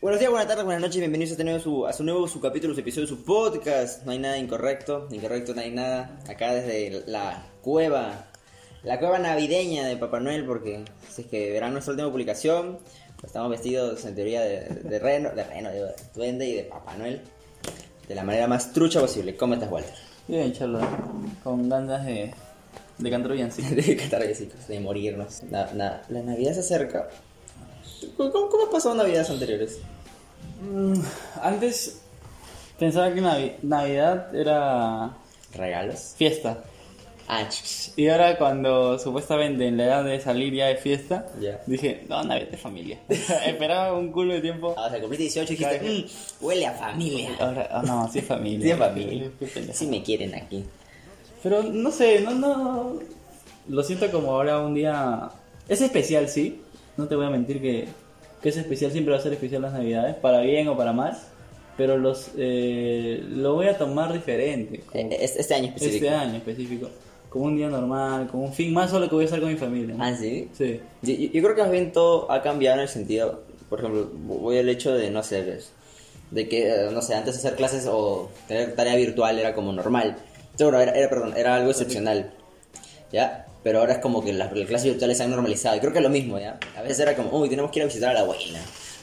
Buenos días, buenas tardes, buenas noches, bienvenidos a, este nuevo, su, a su nuevo su capítulo, su episodio, su podcast. No hay nada incorrecto, incorrecto no hay nada. Acá desde la cueva, la cueva navideña de Papá Noel, porque si es que verán nuestra última publicación, pues estamos vestidos en teoría de, de reno, de reno, de duende y de Papá Noel, de la manera más trucha posible. ¿Cómo estás, Walter? Bien, Charlo, con ganas de, de cantar sí. de cantar besitos, de morirnos. Na- na- la Navidad se acerca. ¿Cómo, cómo has pasado Navidades anteriores? Mm, Antes pensaba que Navi- Navidad era ¿Regalos? fiesta. Ah, ch- Y ahora cuando supuestamente en la edad de salir ya de fiesta, Ya. dije, no, Navidad es familia. Esperaba un culo de tiempo. Ah, o sea, cumpliste 18 y dijiste, Claro. "Mm, huele a familia. Ahora, ah, no, sí es familia. Sí, es familia. Qué pendejo. Sí me quieren aquí. Pero no sé, no, no. Lo siento como ahora un día. Es especial, sí. No te voy a mentir que, que es especial, siempre va a ser especial las navidades, para bien o para mal. Pero los eh, lo voy a tomar diferente. Eh, Este, año específico. este año específico. Como un día normal, como un fin más solo que voy a estar con mi familia. ¿no? Ah, sí. Sí. Yo, yo- creo que más bien todo ha cambiado en el sentido, por ejemplo, voy al hecho de, no de- de que, eh, no sé, antes hacer clases o tener tarea virtual era como normal. Seguro, era, era, perdón, era algo excepcional, ¿ya? Pero ahora es como que las, las clases virtuales se han normalizado. Y creo que es lo mismo, ¿ya? A veces era como, uy, tenemos que ir a visitar a la abuela.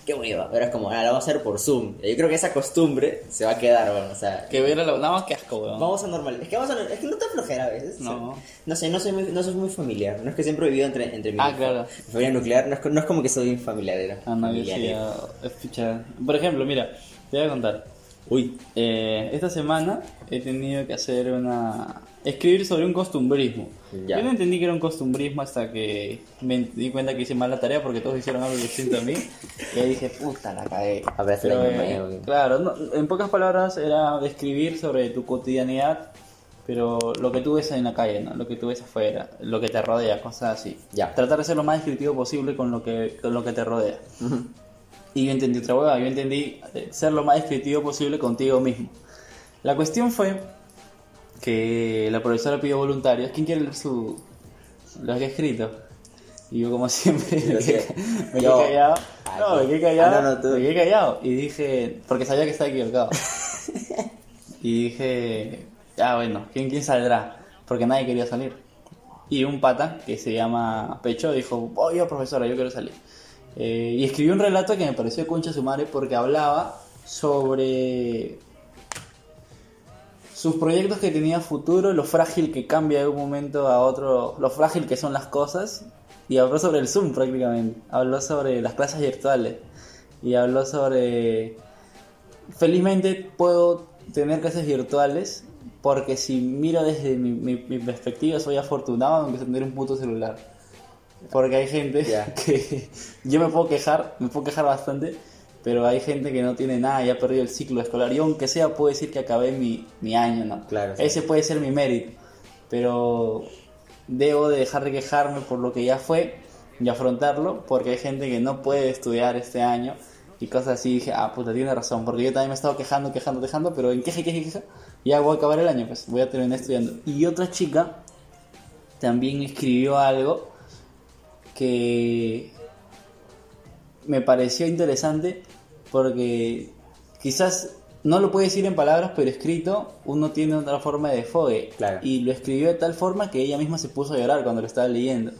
Qué hueva. Ahora es como, ah, la vamos a hacer por Zoom. Y yo creo que esa costumbre se va a quedar, bueno, o sea... Que ver a la. Nada más que asco, weón. Vamos a normalizar. Es que vamos a... Es que no te flojera a veces. No. No sé, no soy muy, no soy muy familiar. No es que siempre he vivido entre, entre mi Ah, claro. mi familia nuclear. No es, no es como que soy familiarera. Ah, no, yo sí, ah. Por ejemplo, mira, te voy a contar. Uy. Eh, esta semana he tenido que hacer una... escribir sobre un costumbrismo. Ya. Yo no entendí que era un costumbrismo hasta que me di cuenta que hice mal la tarea porque todos hicieron algo distinto a mí. y ahí dije, puta, la cagué. A ver, Pero, eh, claro, no, en pocas palabras era describir sobre tu cotidianidad, pero lo que tú ves en la calle, ¿no? lo que tú ves afuera, lo que te rodea, cosas así. Ya. Tratar de ser lo más descriptivo posible con lo que, con lo que te rodea. Y yo entendí otra hueá, yo entendí eh, ser lo más descriptivo posible contigo mismo. La cuestión fue que la profesora pidió voluntarios. ¿Quién quiere leer su, lo que he escrito? Y yo como siempre me quedé, me callado. Ah, No, me quedé callado. Ah, no, no, tú. Me quedé callado. Y dije, porque sabía que estaba equivocado. y dije, ah, bueno, ¿quién, ¿quién saldrá? Porque nadie quería salir. Y un pata que se llama Pecho dijo, oh, yo profesora, yo quiero salir. Eh, y escribió un relato que me pareció concha su madre porque hablaba sobre sus proyectos que tenía futuro, lo frágil que cambia de un momento a otro, lo frágil que son las cosas. Y habló sobre el Zoom prácticamente. Habló sobre las clases virtuales. Y habló sobre... Felizmente puedo tener clases virtuales porque si miro desde mi, mi- mi perspectiva soy afortunado aunque tener un puto celular. Porque hay gente que yo me puedo quejar, me puedo quejar bastante, pero hay gente que no tiene nada y ha perdido el ciclo escolar. Y aunque sea, puedo decir que acabé mi, mi año, ¿no? Claro, sí. Ese puede ser mi mérito, pero debo de dejar de quejarme por lo que ya fue y afrontarlo, porque hay gente que no puede estudiar este año y cosas así. Dije, ah, puta, tiene razón, porque yo también me he estado quejando, quejando, quejando, pero en queje, queje, queje, ya voy a acabar el año, pues voy a terminar estudiando. Y otra chica también escribió algo que me pareció interesante porque quizás no lo puede decir en palabras, pero escrito uno tiene otra forma de desfogue. Claro. Y lo escribió de tal forma que ella misma se puso a llorar cuando lo estaba leyendo.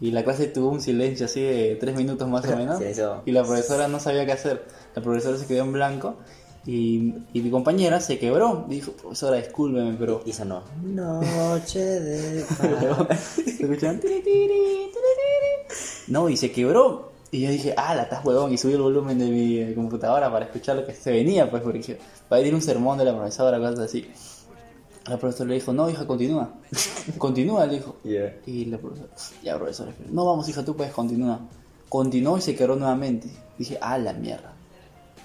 Y la clase tuvo un silencio así de tres minutos más o menos. Y la profesora no sabía qué hacer. La profesora se quedó en blanco. Y, y mi compañera se quebró. Dijo, profesora, discúlpeme, pero Y sonó. Noche de ¿se escuchan? Tiri, tiri, tiri, tiri. No, y se quebró. Y yo dije, ah, la estás huevón. Y subí el volumen de mi eh, computadora para escuchar lo que se venía, pues, porque va a ir un sermón de la profesora, cosas así. La profesora le dijo, no, hija, continúa. continúa, le dijo. Yeah. Y la profesora, ya, profesora, no, vamos, hija, tú puedes continuar. Continuó y se quebró nuevamente. Dije, ah, la mierda.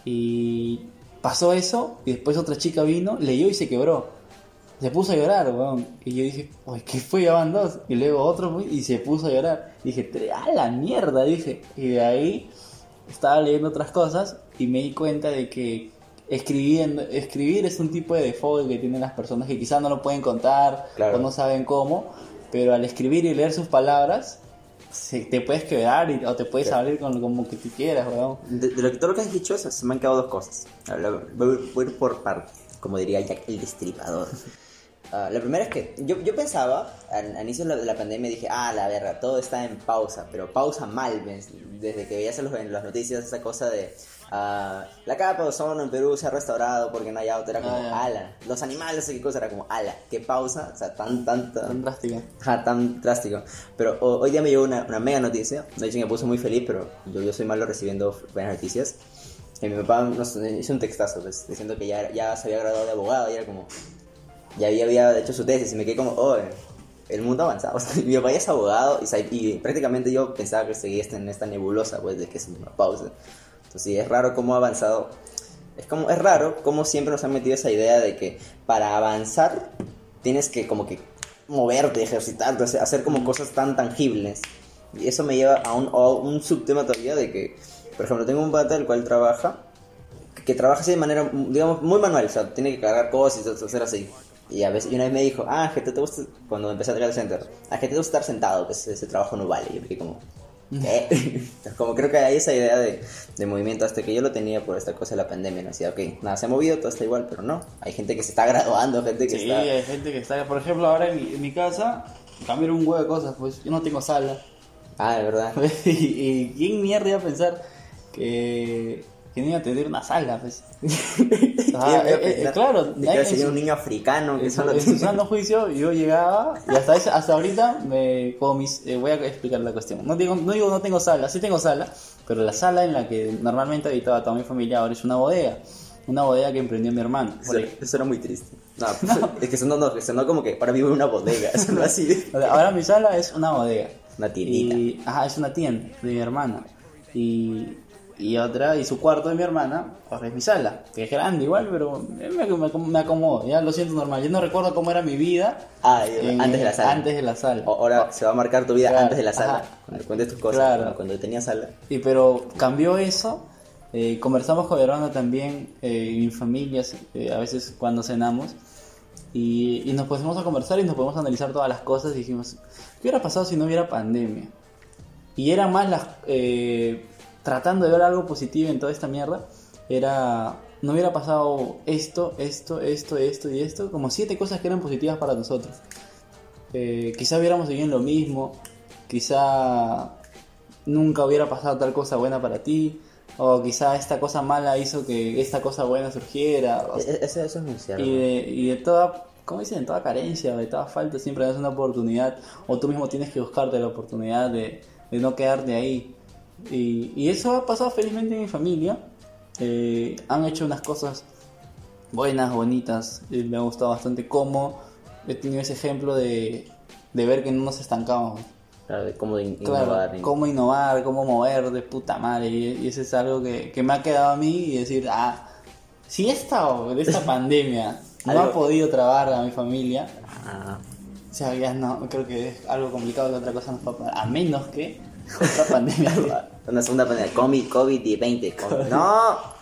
Y pasó eso, y después otra chica vino, leyó y se quebró. Se puso a llorar, weón. Y yo dije, uy, ¿qué fue? Ya van dos. Y luego otro y se puso a llorar. dije, "Tre- a la mierda, dije. Y de ahí estaba leyendo otras cosas y me di cuenta de que escribiendo, escribir es un tipo de default que tienen las personas que quizás no lo pueden contar Claro. o no saben cómo, pero al escribir y leer sus palabras, se- te puedes quedar y- o te puedes Claro. abrir con como que tú quieras, weón. De, de lo que todo lo que has dicho, se se me han quedado dos cosas. Voy, voy por partes, como diría Jack el Destripador. Ah, la primera es que yo, yo pensaba, al, al inicio de la, de la pandemia, dije, ah, la verga, todo está en pausa, pero pausa mal, ¿ves? desde que veías los- en las noticias esa cosa de ah, la capa de ozono en Perú se ha restaurado porque no hay auto, era como, Ah, ala, los animales, qué cosa, era como, ala, qué pausa, o sea, tan, tan, tan, Tan drástica. Ajá, tan drástico. Pero ho- hoy día me llegó una, una mega noticia. De hecho, me puso muy feliz, pero yo, yo soy malo recibiendo buenas noticias. Y mi papá nos hizo un textazo, pues, diciendo que ya, ya se había graduado de abogado y era como. Ya había, había hecho su tesis y me quedé como, oh, el mundo avanzado. Mi papá ya es abogado y, y prácticamente yo pensaba que seguía este- en esta nebulosa, pues, de que es una pausa. Entonces, sí, es raro cómo ha avanzado. Es, como, es raro cómo siempre nos han metido esa idea de que para avanzar tienes que como que moverte, ejercitarte, hacer como cosas tan tangibles. Y eso me lleva a un, a un subtema todavía de que, por ejemplo, tengo un pata el cual trabaja, que trabaja así de manera, digamos, muy manual, o sea, tiene que cargar cosas y hacer así. Y a veces, y una vez me dijo, ah, que te, te gusta, cuando empecé a trabajar al center, ah, que te gusta estar sentado, que ese, ese trabajo no vale. Y yo me quedé como, ¿qué? como creo que hay esa idea de, de movimiento, hasta que yo lo tenía por esta cosa de la pandemia, ¿no? Decía, ok, nada, se ha movido, todo está igual, pero no. Hay gente que se está graduando, gente que Sí, está... hay gente que está, por ejemplo, ahora en mi, en mi casa cambiaron un huevo de cosas, pues yo no tengo sala. Ah, de verdad. y, y quién mierda iba a pensar que, que no iba a tener una sala, pues. Ah, Yo iba a eh, eh, claro, sería en un niño africano que En solo en su sano juicio yo llegaba y hasta, ese- hasta ahorita me, como mis, eh, voy a explicar la cuestión. No digo, no digo no tengo sala, sí tengo sala, pero la sala en la que normalmente habitaba toda mi familia ahora es una bodega. Una bodega que emprendió mi hermano. Eso, eso era muy triste. No, es que sonó, no, sonó como que para mí una bodega. Sonó así. O sea, Ahora mi sala es una bodega. Una tiendita. Y, ajá, es una tienda de mi hermana. Y, y otra, y su cuarto de mi hermana, ahora es mi sala. Que es grande igual, pero me, me, me acomodo, ya lo siento normal. Yo no recuerdo cómo era mi vida Ah, en- antes de la sala. Antes de la sala. O- Ahora se va a marcar tu vida Claro, antes de la sala. ajá. Cuando cuentes tus cosas. Claro. Cuando, tenías sala. Y pero cambió eso. eh, conversamos con hermano también, eh, mi familia, eh, a veces cuando cenamos. Y, y nos pusimos a conversar y nos podemos analizar todas las cosas. Y dijimos, ¿qué hubiera pasado si no hubiera pandemia? Y era más las. eh, tratando de ver algo positivo en toda esta mierda. Era. No hubiera pasado esto, esto, esto, esto y esto. Como siete cosas que eran positivas para nosotros. Eh, quizá hubiéramos seguido en lo mismo. Quizá nunca hubiera pasado tal cosa buena para ti. O quizá esta cosa mala hizo que esta cosa buena surgiera. o sea, E- Eso, eso es muy cierto. y de, y de toda, ¿cómo dicen? De toda carencia, de toda falta, siempre das una oportunidad. O tú mismo tienes que buscarte la oportunidad de, de no quedarte ahí. Y, y eso ha pasado felizmente en mi familia. Eh, han hecho unas cosas buenas, bonitas. y me ha gustado bastante cómo he tenido ese ejemplo de, de ver que no nos estancamos. Claro, de cómo in- Claro, innovar. cómo innovar, cómo mover de puta madre. Y, y eso es algo que, que me ha quedado a mí y decir, ah, si esta, de esta pandemia no ha Algo- podido trabar a mi familia, Ah, o sea, ya no, creo que es algo complicado que otra cosa nos pueda pasar. A menos que otra pandemia. una segunda pandemia. COVID, COVID-20. COVID. No.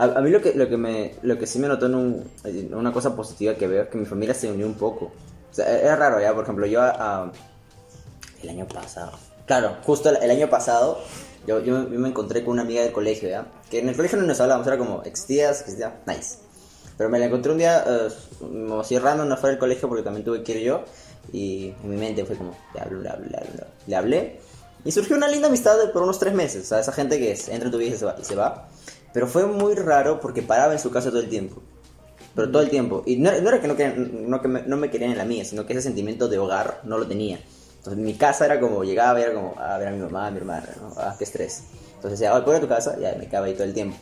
A, a mí lo que, lo, que me, lo que sí me notó en un- en una cosa positiva que veo es que mi familia se unió un poco. O sea, era raro ya, por ejemplo, yo ah, el año pasado. Claro, justo el, el año pasado yo, yo, yo me encontré con una amiga del colegio, ¿ya? Que en el colegio no nos hablábamos, era como, existías, existía, nice. Pero me la encontré un día, como así random, afuera del colegio porque también tuve que ir yo. Y en mi mente fue como, le hablo, le hablo, le hablo. Le hablé. Y surgió una linda amistad por unos tres meses. O sea, esa gente que es- entra en tu vida y se va. Y se va. Pero fue muy raro porque paraba en su casa todo el tiempo. Pero todo el tiempo. Y no, era que, no, querían- no, que me, no me querían en la mía, sino que ese sentimiento de hogar no lo tenía. Entonces mi casa era como, llegaba y era como, a ver a mi mamá, a mi hermana, ¿no? Ah, qué estrés. Entonces decía, oye, ¿puedo ir a tu casa? Ya, me quedaba ahí todo el tiempo.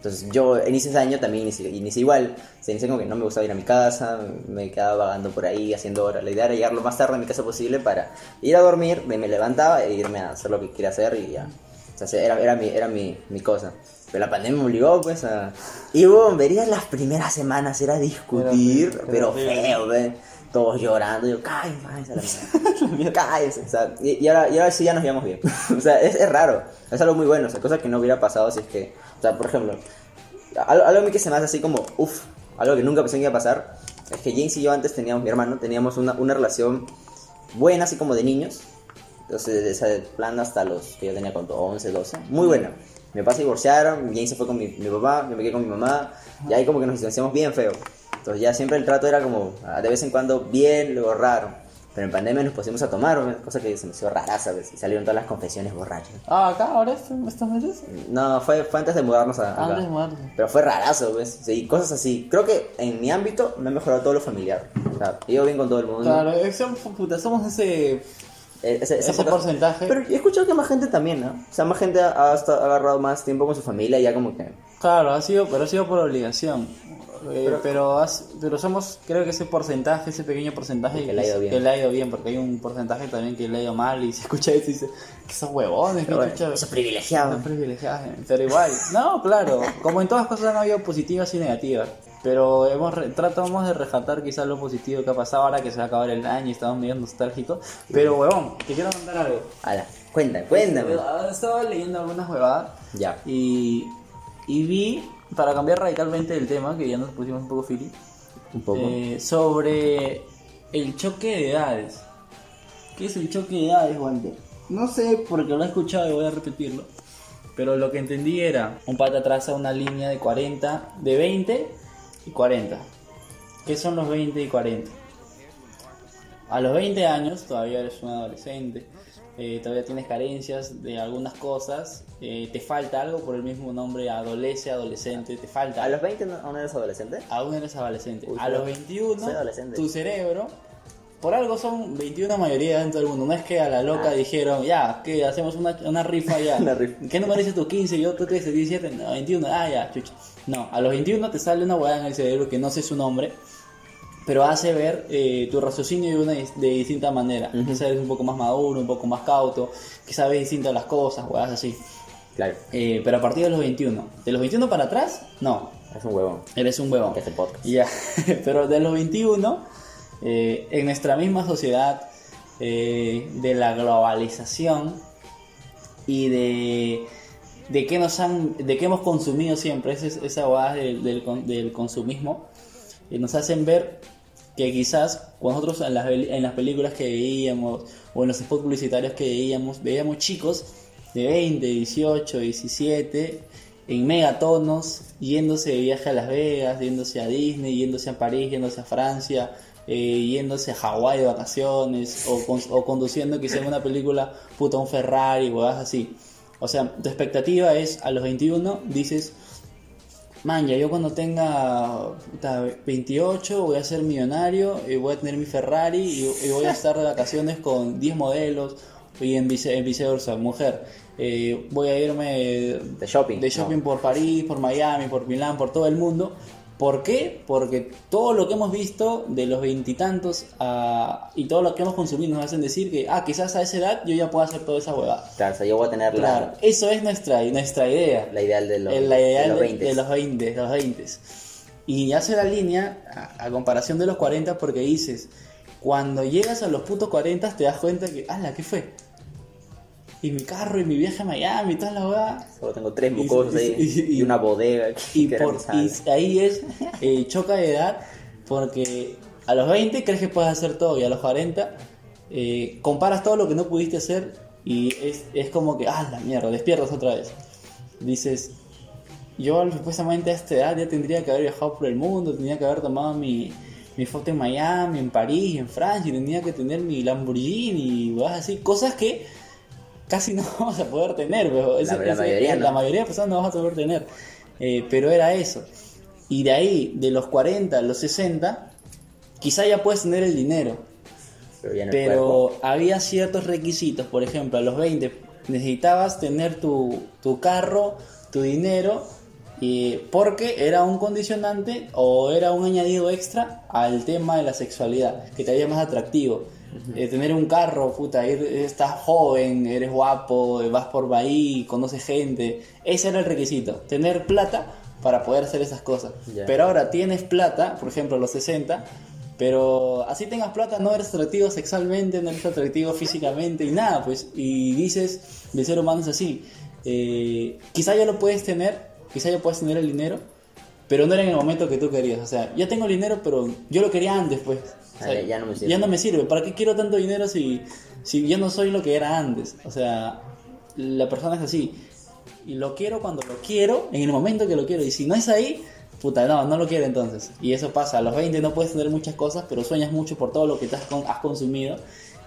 Entonces yo inicié ese año también inicié, inicié igual. Se inicié como que no me gustaba ir a mi casa, me quedaba vagando por ahí, haciendo horas. La idea era llegar lo más tarde a mi casa posible para ir a dormir, me, me levantaba e irme a hacer lo que quería hacer y ya. O sea, era, era, mi, era mi, mi cosa. Pero la pandemia me obligó, pues, a... Y, bueno, verías las primeras semanas, era discutir, pero feo, ve. Todos llorando, yo, a la mierda. cállese, o sea, y, y ahora, y ahora sí ya nos llevamos bien. o sea, es, es raro, es algo muy bueno, o sea, cosa que no hubiera pasado si es que, o sea, por ejemplo, algo, algo a mí que se me hace así como, uff, algo que nunca pensé que iba a pasar, es que James y yo antes teníamos, mi hermano, teníamos una, una relación buena, así como de niños, entonces, de ese plan hasta los que yo tenía con 11, 12. Muy buena. Mi papá se divorciaron, Jane se fue con mi, mi papá, yo me quedé con mi mamá. Y ahí como que nos distanciamos bien feo. Entonces ya siempre el trato era como, ah, de vez en cuando bien, luego raro. Pero en pandemia nos pusimos a tomar, cosa que se me hizo rara, ¿sabes? Y salieron todas las confesiones borrachas. Ah, acá, ahora estos meses. No, fue, fue antes de mudarnos a. Antes de mudarse. Pero fue rarazo, ¿ves? Sí, cosas así. Creo que en mi ámbito me ha mejorado todo lo familiar. O sea, yo bien con todo el mundo. Claro, puta, somos ese. Eh, Ese, Ese cosa- porcentaje. Pero he escuchado que más gente también, ¿no? O sea, más gente ha, ha agarrado más tiempo con su familia y ya como que... Claro, ha sido, pero ha sido por obligación. Eh, pero, has- pero somos, creo que ese porcentaje, ese pequeño porcentaje Que le ha ido bien. que le ha ido bien, porque hay un porcentaje también que le ha ido mal y se escucha eso y dice que esos huevones, que Pero bueno, esos privilegiados. son privilegiados, pero igual, no, claro, como en todas cosas han habido positivas y negativas, pero hemos tratamos de rescatar quizás lo positivo que ha pasado ahora que se va a acabar el año y estamos medio nostálgicos, pero huevón, te quiero contar algo. Ala, cuéntame, cuéntame. Ah, Estaba leyendo algunas huevadas Ya. y, y vi, para cambiar radicalmente el tema, que ya nos pusimos un poco fili, Un poco. eh, sobre el choque de edades. ¿Qué es el choque de edades, Walter? No sé porque lo he escuchado y voy a repetirlo. Pero lo que entendí era, un pata traza una línea de 40, de 20 y 40. ¿Qué son los 20 y 40? A los 20 años todavía eres un adolescente, eh, todavía tienes carencias de algunas cosas, eh, te falta algo por el mismo nombre, adolece, adolescente, te falta ¿A los 20 no, aún eres adolescente? aún eres adolescente. Uy, a los 21, soy adolescente. tu cerebro, por algo son 21 mayoría dentro del mundo. No es que a la loca Ah. dijeron, ya, que hacemos una, una rifa ya. Una rifa. ¿Qué número dices tú? 15, yo tú 13, 17, no, 21, ah, ya, chucha. No, a los 21 te sale una hueá en el cerebro que no sé su nombre, pero hace ver eh, tu raciocinio de una de distinta manera. Quizás eres un poco más maduro, un poco más cauto, quizás ves distintas las cosas, hueás así. Claro, Eh, pero a partir de los 21. De los 21 para atrás, no, es un huevón. eres un huevón. Que hace podcast. Ya, pero de los 21, eh, en nuestra misma sociedad, eh, de la globalización y de, de que nos han, de que hemos consumido siempre, esa, esa hueá del, del, del consumismo, eh, nos hacen ver que quizás nosotros en las, en las películas que veíamos o en los spots publicitarios que veíamos, veíamos chicos de 20, 18, 17 en megatonos, yéndose de viaje a Las Vegas, yéndose a Disney, yéndose a París, yéndose a Francia, eh, yéndose a Hawái de vacaciones, o, con- o conduciendo quizá en una película, puta, un Ferrari, o así. O sea, tu expectativa es, a los 21, dices, man, ya yo cuando tenga puta, 28 voy a ser millonario, y voy a tener mi Ferrari y, y voy a estar de vacaciones con 10 modelos y en, vice, en viceversa, mujer. eh, voy a irme De shopping. de shopping No. por París, por Miami, por Milán, por todo el mundo. ¿Por qué? Porque todo lo que hemos visto de los veintitantos a- y todo lo que hemos consumido nos hacen decir que, ah, quizás a esa edad yo ya puedo hacer toda esa huevada. Claro, o sea, yo voy a tener Claro, la, eso es nuestra, nuestra idea. la ideal de los, El- la idea de los de, 20. de los 20, de los 20. Y hace la línea a, a comparación de los 40 porque dices, cuando llegas a los putos 40 te das cuenta que, ala, ¿qué fue? Y mi carro y mi viaje a Miami y toda la hueá. Solo tengo tres y- ahí y- y, una bodega. Y, por, ahí es eh, choca de edad porque a los 20 crees que puedes hacer todo y a los 40 eh, comparas todo lo que no pudiste hacer y es, es como que, ah, la mierda, despiertas otra vez. Dices, yo supuestamente a esta edad ya tendría que haber viajado por el mundo, tendría que haber tomado mi, mi foto en Miami, en París, en Francia, y tendría que tener mi Lamborghini y así, cosas que casi no vamos a poder tener, pero ese- la ese- mayoría, ¿no? la mayoría de personas no vamos a poder tener. Eh, pero era eso. Y de ahí, de los 40 a los 60, quizá ya puedes tener el dinero, ya pero había ciertos requisitos. Por ejemplo, a los 20 necesitabas tener tu, tu carro, tu dinero, y porque era un condicionante o era un añadido extra al tema de la sexualidad, que te haría más atractivo. Eh, tener un carro, puta, ir, estás joven, eres guapo, vas por Bahí, conoces gente. Ese era el requisito, tener plata para poder hacer esas cosas. Pero ahora tienes plata, por ejemplo, a los 60, pero así tengas plata, no eres atractivo sexualmente, no eres atractivo físicamente y nada, pues. Y dices, el ser humano es así. Eh, quizá ya lo puedes tener, quizá ya puedes tener el dinero, pero no era en el momento que tú querías. O sea, ya tengo el dinero, pero yo lo quería antes, pues. O sea, ya no me sirve. Ya no me sirve. ¿Para qué quiero tanto dinero si, si yo no soy lo que era antes? O sea, la persona es así. Y lo quiero cuando lo quiero, en el momento que lo quiero. Y si no es ahí, puta, no, no lo quiero entonces. Y eso pasa. A los 20 no puedes tener muchas cosas, pero sueñas mucho por todo lo que te has, con- has consumido.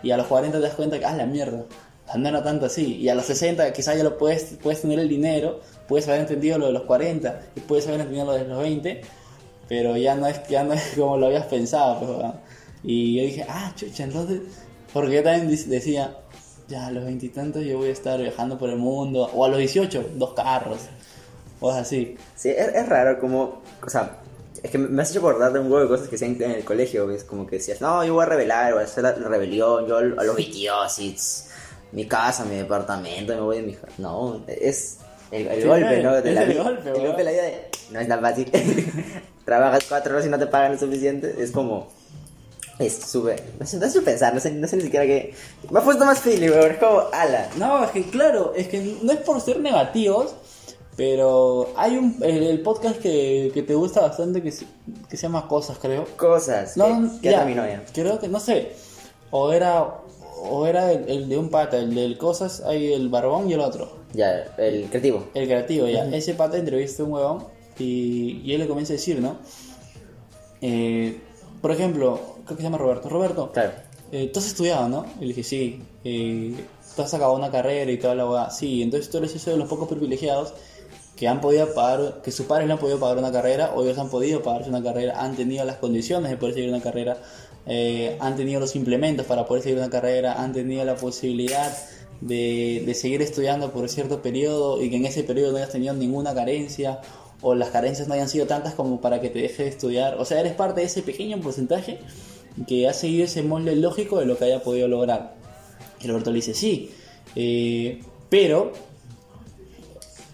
Y a los 40 te das cuenta que, ah, la mierda. No era tanto así. Y a los 60 quizás ya lo puedes, puedes tener el dinero, puedes haber entendido lo de los 40 y puedes haber entendido lo de los 20, pero ya no es, ya no es como lo habías pensado. pues. Y yo dije, ah, chucha, entonces, porque yo también dec- decía, ya a los veintitantos yo voy a estar viajando por el mundo, o a los 18, dos carros, o así. Sí, es, es raro como, o sea, es que me has hecho acordar de un huevo de cosas que hacían en el colegio, ¿ves? Como que decías, no, yo voy a rebelar, voy a hacer la, rebelión, yo a los 22, y tss, mi casa, mi departamento, me voy de mi. No, es el, el Sí, golpe, ¿no? De es la el golpe, el golpe de la vida de, no es tan fácil. Trabajas cuatro horas y no te pagan lo suficiente, es como... Es súper... No sé, no sé pensar, no sé, no sé ni siquiera qué... Me ha puesto más feeling, weón, es como, ala. No, es que claro, es que no es por ser negativos, pero hay un el, el podcast que, que te gusta bastante que se, que se llama Cosas, creo. Cosas No, que, que ya, terminó ya. Creo que, no sé, o era o era el, el de un pata, el del Cosas, hay el barbón y el otro. Ya, el creativo. El creativo, ya. Ese pata entrevista a un huevón y, y él le comienza a decir, ¿no? Eh, por ejemplo, creo que se llama Roberto. Roberto, Claro. eh, tú has estudiado, ¿no? Y le dije, sí. Eh, tú has acabado una carrera y toda la hueá. Sí, entonces tú eres ese de los pocos privilegiados que han podido pagar, que sus padres le han podido pagar una carrera o ellos han podido pagarse una carrera, han tenido las condiciones de poder seguir una carrera, eh, han tenido los implementos para poder seguir una carrera, han tenido la posibilidad de, de seguir estudiando por cierto periodo y que en ese periodo no hayas tenido ninguna carencia o las carencias no hayan sido tantas como para que te deje de estudiar. O sea, eres parte de ese pequeño porcentaje que ha seguido ese molde lógico de lo que haya podido lograr. Y Roberto le dice, sí, eh, pero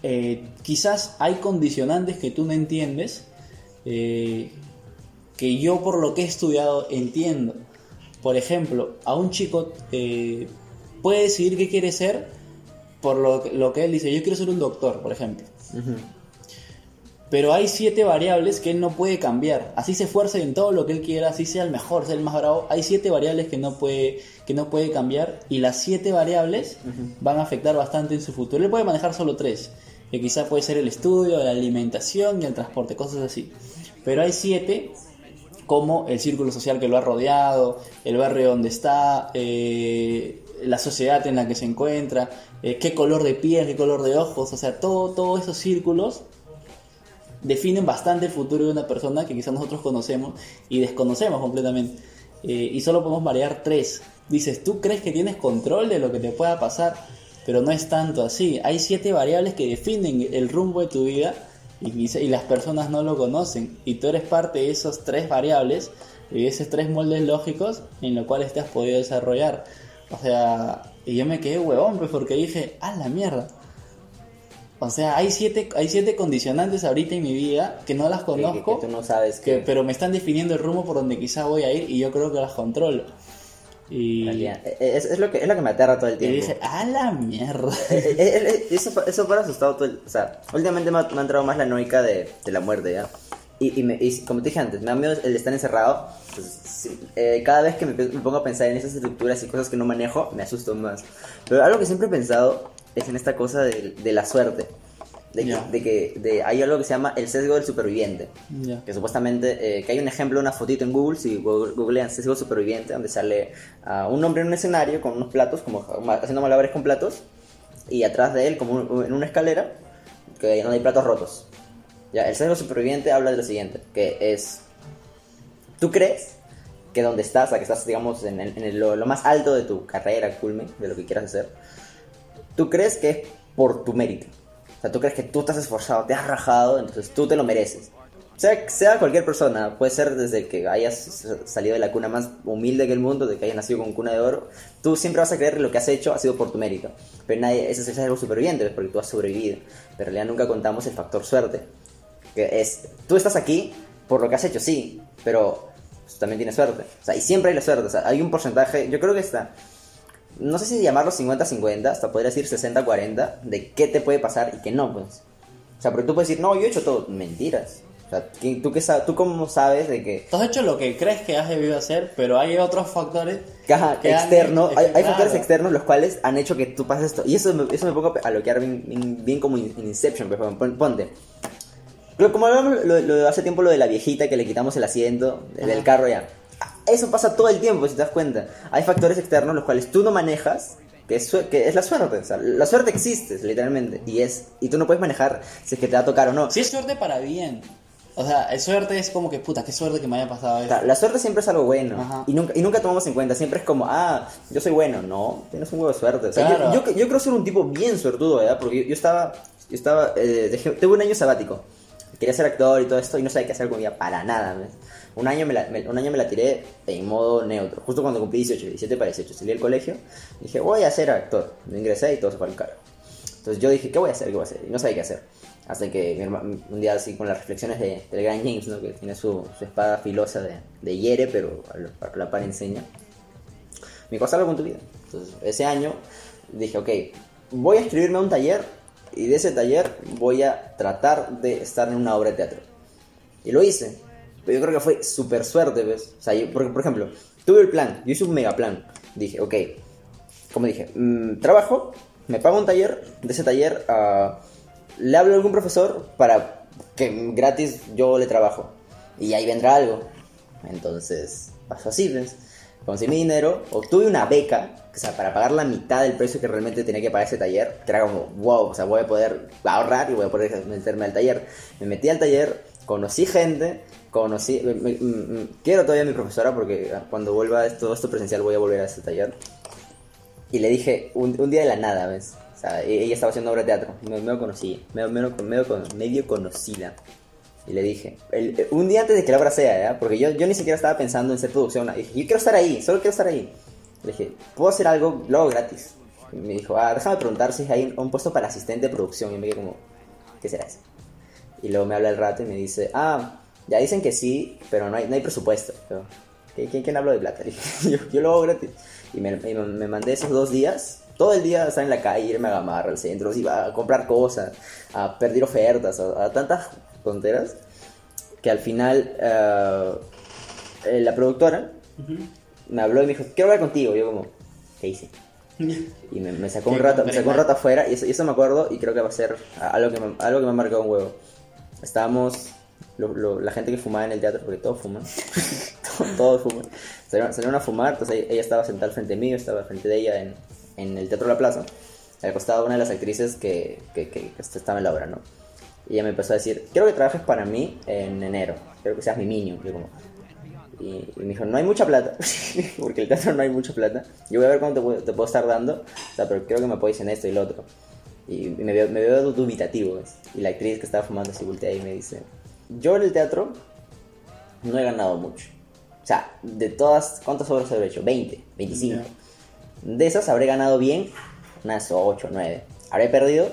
eh, quizás hay condicionantes que tú no entiendes, eh, que yo por lo que he estudiado entiendo. Por ejemplo, a un chico puede decidir qué quiere ser por lo que él dice, yo quiero ser un doctor, por ejemplo. Pero hay siete variables que él no puede cambiar. Así se esfuerce en todo lo que él quiera, así sea el mejor, sea el más bravo. Hay siete variables que no puede, que no puede cambiar. Y las siete variables van a afectar bastante en su futuro. Él puede manejar solo tres. Que quizá puede ser el estudio, la alimentación y el transporte, cosas así. Pero hay siete como el círculo social que lo ha rodeado, el barrio donde está, eh, la sociedad en la que se encuentra, eh, qué color de piel, qué color de ojos, o sea, todo, todos esos círculos definen bastante el futuro de una persona que quizás nosotros conocemos y desconocemos completamente. Eh, y solo podemos variar tres. Dices, tú crees que tienes control de lo que te pueda pasar, pero no es tanto así. Hay siete variables que definen el rumbo de tu vida y, las personas no lo conocen. Y tú eres parte de esos tres variables y de esos tres moldes lógicos en los cuales te has podido desarrollar. O sea, y yo me quedé huevón, pues porque dije, ¡ah, la mierda! O sea, hay siete, hay siete condicionantes ahorita en mi vida que no las Que- que- conozco, Que, tú no sabes que- que... pero me están definiendo el rumbo por donde quizá voy a ir y yo creo que las controlo. Y, Es, es lo que, es lo que me aterra todo el y tiempo. dije, ¡a la mierda! Eh, eh, eh, eso, eso para asustado todo el... O sea, últimamente me ha, me ha entrado más la noica de, de la muerte, ¿ya? Y, y, me- y como te dije antes, me da miedo el estar encerrado. Pues, sí, eh, cada vez que me, me pongo a pensar en esas estructuras y cosas que no manejo, me asusto más. Pero algo que siempre he pensado es en esta cosa de, de la suerte. De que, Ya. de que de- hay algo que se llama el sesgo del superviviente. Ya. Que supuestamente, eh, que hay un ejemplo, una fotito en Google, si googlean sesgo superviviente, donde sale a un hombre en un escenario con unos platos, como haciendo malabares con platos, y atrás de él, como un- en una escalera, que no hay platos rotos. Ya, el sesgo superviviente habla de lo siguiente, que es, tú crees que donde estás, sea, que estás, digamos, en, el- en el- lo, lo más alto de tu carrera, culmen, de lo que quieras hacer, tú crees que es por tu mérito. O sea, tú crees que tú has esforzado, te has rajado, entonces tú te lo mereces. sea, sea cualquier persona, puede ser desde que hayas salido de la cuna más humilde que el mundo, de que hayas nacido con cuna de oro, tú siempre vas a creer que lo que has hecho ha sido por tu mérito. Pero nadie, eso es algo superviviente, pues, porque tú has sobrevivido. Pero en realidad nunca contamos el factor suerte. Que es, tú estás aquí por lo que has hecho, sí, pero pues, también tienes suerte. O sea, y siempre hay la suerte. O sea, hay un porcentaje, yo creo que está, no sé si llamarlo 50-50, hasta podría decir 60-40, de qué te puede pasar y qué no, pues. O sea, porque tú puedes decir, no, yo he hecho todo. Mentiras. O sea, ¿tú, qué sabes, ¿tú cómo sabes de que... Tú has hecho lo que crees que has debido hacer, pero hay otros factores... Caja, que han- externo, es que hay, factores externos los cuales han hecho que tú pases esto. Y eso me, eso me pongo a bloquear bien, bien, bien como en Inception, por ejemplo. Pon- Ponte. Como hablamos lo, lo hace tiempo, lo de la viejita que le quitamos el asiento del carro ya. Eso pasa todo el tiempo, si te das cuenta. Hay factores externos los cuales tú no manejas, que es, que es la suerte. O sea, la suerte existe, literalmente. Y, es, y tú no puedes manejar si es que te va a tocar o no. Si es suerte para bien. O sea, es suerte es como que, puta, qué suerte que me haya pasado esto. la suerte siempre es algo bueno Ajá. y nunca, y nunca tomamos en cuenta, siempre es como, ah, yo soy bueno, no, tienes un huevo de suerte. O sea, yo- yo, yo, creo ser un tipo bien suertudo, ¿verdad? Porque yo, yo estaba, yo estaba, eh, dejé- tuve un año sabático, quería ser actor y todo esto y no sabía qué hacer con mi vida para nada. ¿ves? Un año, me la, me- un año me la tiré en modo neutro, justo cuando cumplí 18, 17 para 18, salí del colegio, dije, voy a ser actor, me ingresé y todo se fue al carajo. Entonces yo dije, ¿qué voy a hacer? ¿Qué voy a hacer? Y no sabía qué hacer. Hasta que mi herma- un día así con las reflexiones de, del gran James, ¿no? que tiene su, su espada filosa de, de hiere, pero a la, a la par enseña. Me dijo, algo con tu vida. Entonces ese año dije, ok, voy a escribirme a un taller y de ese taller voy a tratar de estar en una obra de teatro. Y lo hice. Pero yo creo que fue súper suerte, ¿ves? O sea, yo, porque, por ejemplo, tuve el plan, yo hice un mega plan. Dije, ok, como dije, mm, trabajo, me pago un taller, de ese taller ah, le hablo a algún profesor para que gratis yo le trabajo. Y ahí vendrá algo. Entonces, pasó así, ¿ves? Conseguí mi dinero, obtuve una beca, o sea, para pagar la mitad del precio que realmente tenía que pagar ese taller, que era como, wow, o sea, voy a poder ahorrar y voy a poder meterme al taller. Me metí al taller, conocí gente, conocí, me- me- mm, quiero todavía a mi profesora porque cuando vuelva todo esto presencial voy a volver a ese taller. Y le dije, un, un día de la nada, ¿ves? O sea, e- ella estaba haciendo obra de teatro, me- medio conocí, medio, medio, medio, medio conocida. Y le dije, el- eh, un día antes de que la obra sea, ¿ya? Porque yo, yo ni siquiera estaba pensando en ser producción. Dije, yo quiero estar ahí, solo quiero estar ahí. Le dije, ¿puedo hacer algo? Lo hago gratis. Y me dijo, ah, déjame preguntar si hay un puesto para asistente de producción. Y me quedé como, ¿qué será eso? Y luego me habla el rato y me dice, ah, ya dicen que sí, pero no hay, no hay presupuesto. Yo, ¿Qué- ¿Quién, quién habló de plata? Yo, yo lo hago gratis. Y me, me- me mandé esos dos días, todo el día estar en la calle, irme a Gamarra, al centro, iba a comprar cosas, a pedir ofertas, a, a tantas tonteras, que al final eh, la productora me habló y me dijo, quiero hablar contigo. Yo como, ¿qué hice? Y me, me sacó un rato, me sacó un rato afuera y eso, y eso me acuerdo y creo que va a ser algo que me, algo que me ha marcado un huevo. Estábamos, lo- lo- la gente que fumaba en el teatro, porque todos fuman, todos, fuman, salieron, salieron a fumar, entonces ella- estaba sentada frente mío, estaba frente de ella en, en el Teatro La Plaza, al costado de una de las actrices que, que, que- que estaba en la obra, ¿no? Y ella me empezó a decir, quiero que trabajes para mí en enero, quiero que seas mi niño. Yo como, y, y me dijo, no hay mucha plata, porque el teatro no hay mucha plata. Yo voy a ver cuánto te, te puedo estar dando, o sea, pero creo que me apoyes en esto y lo otro. Y me veo, me veo dubitativo, ¿ves? Y la actriz que estaba fumando se voltea y me dice, yo en el teatro no he ganado mucho. O sea, de todas, ¿cuántas obras habré hecho? 20, 25. Ya. De esas habré ganado bien unas 8, 9. Habré perdido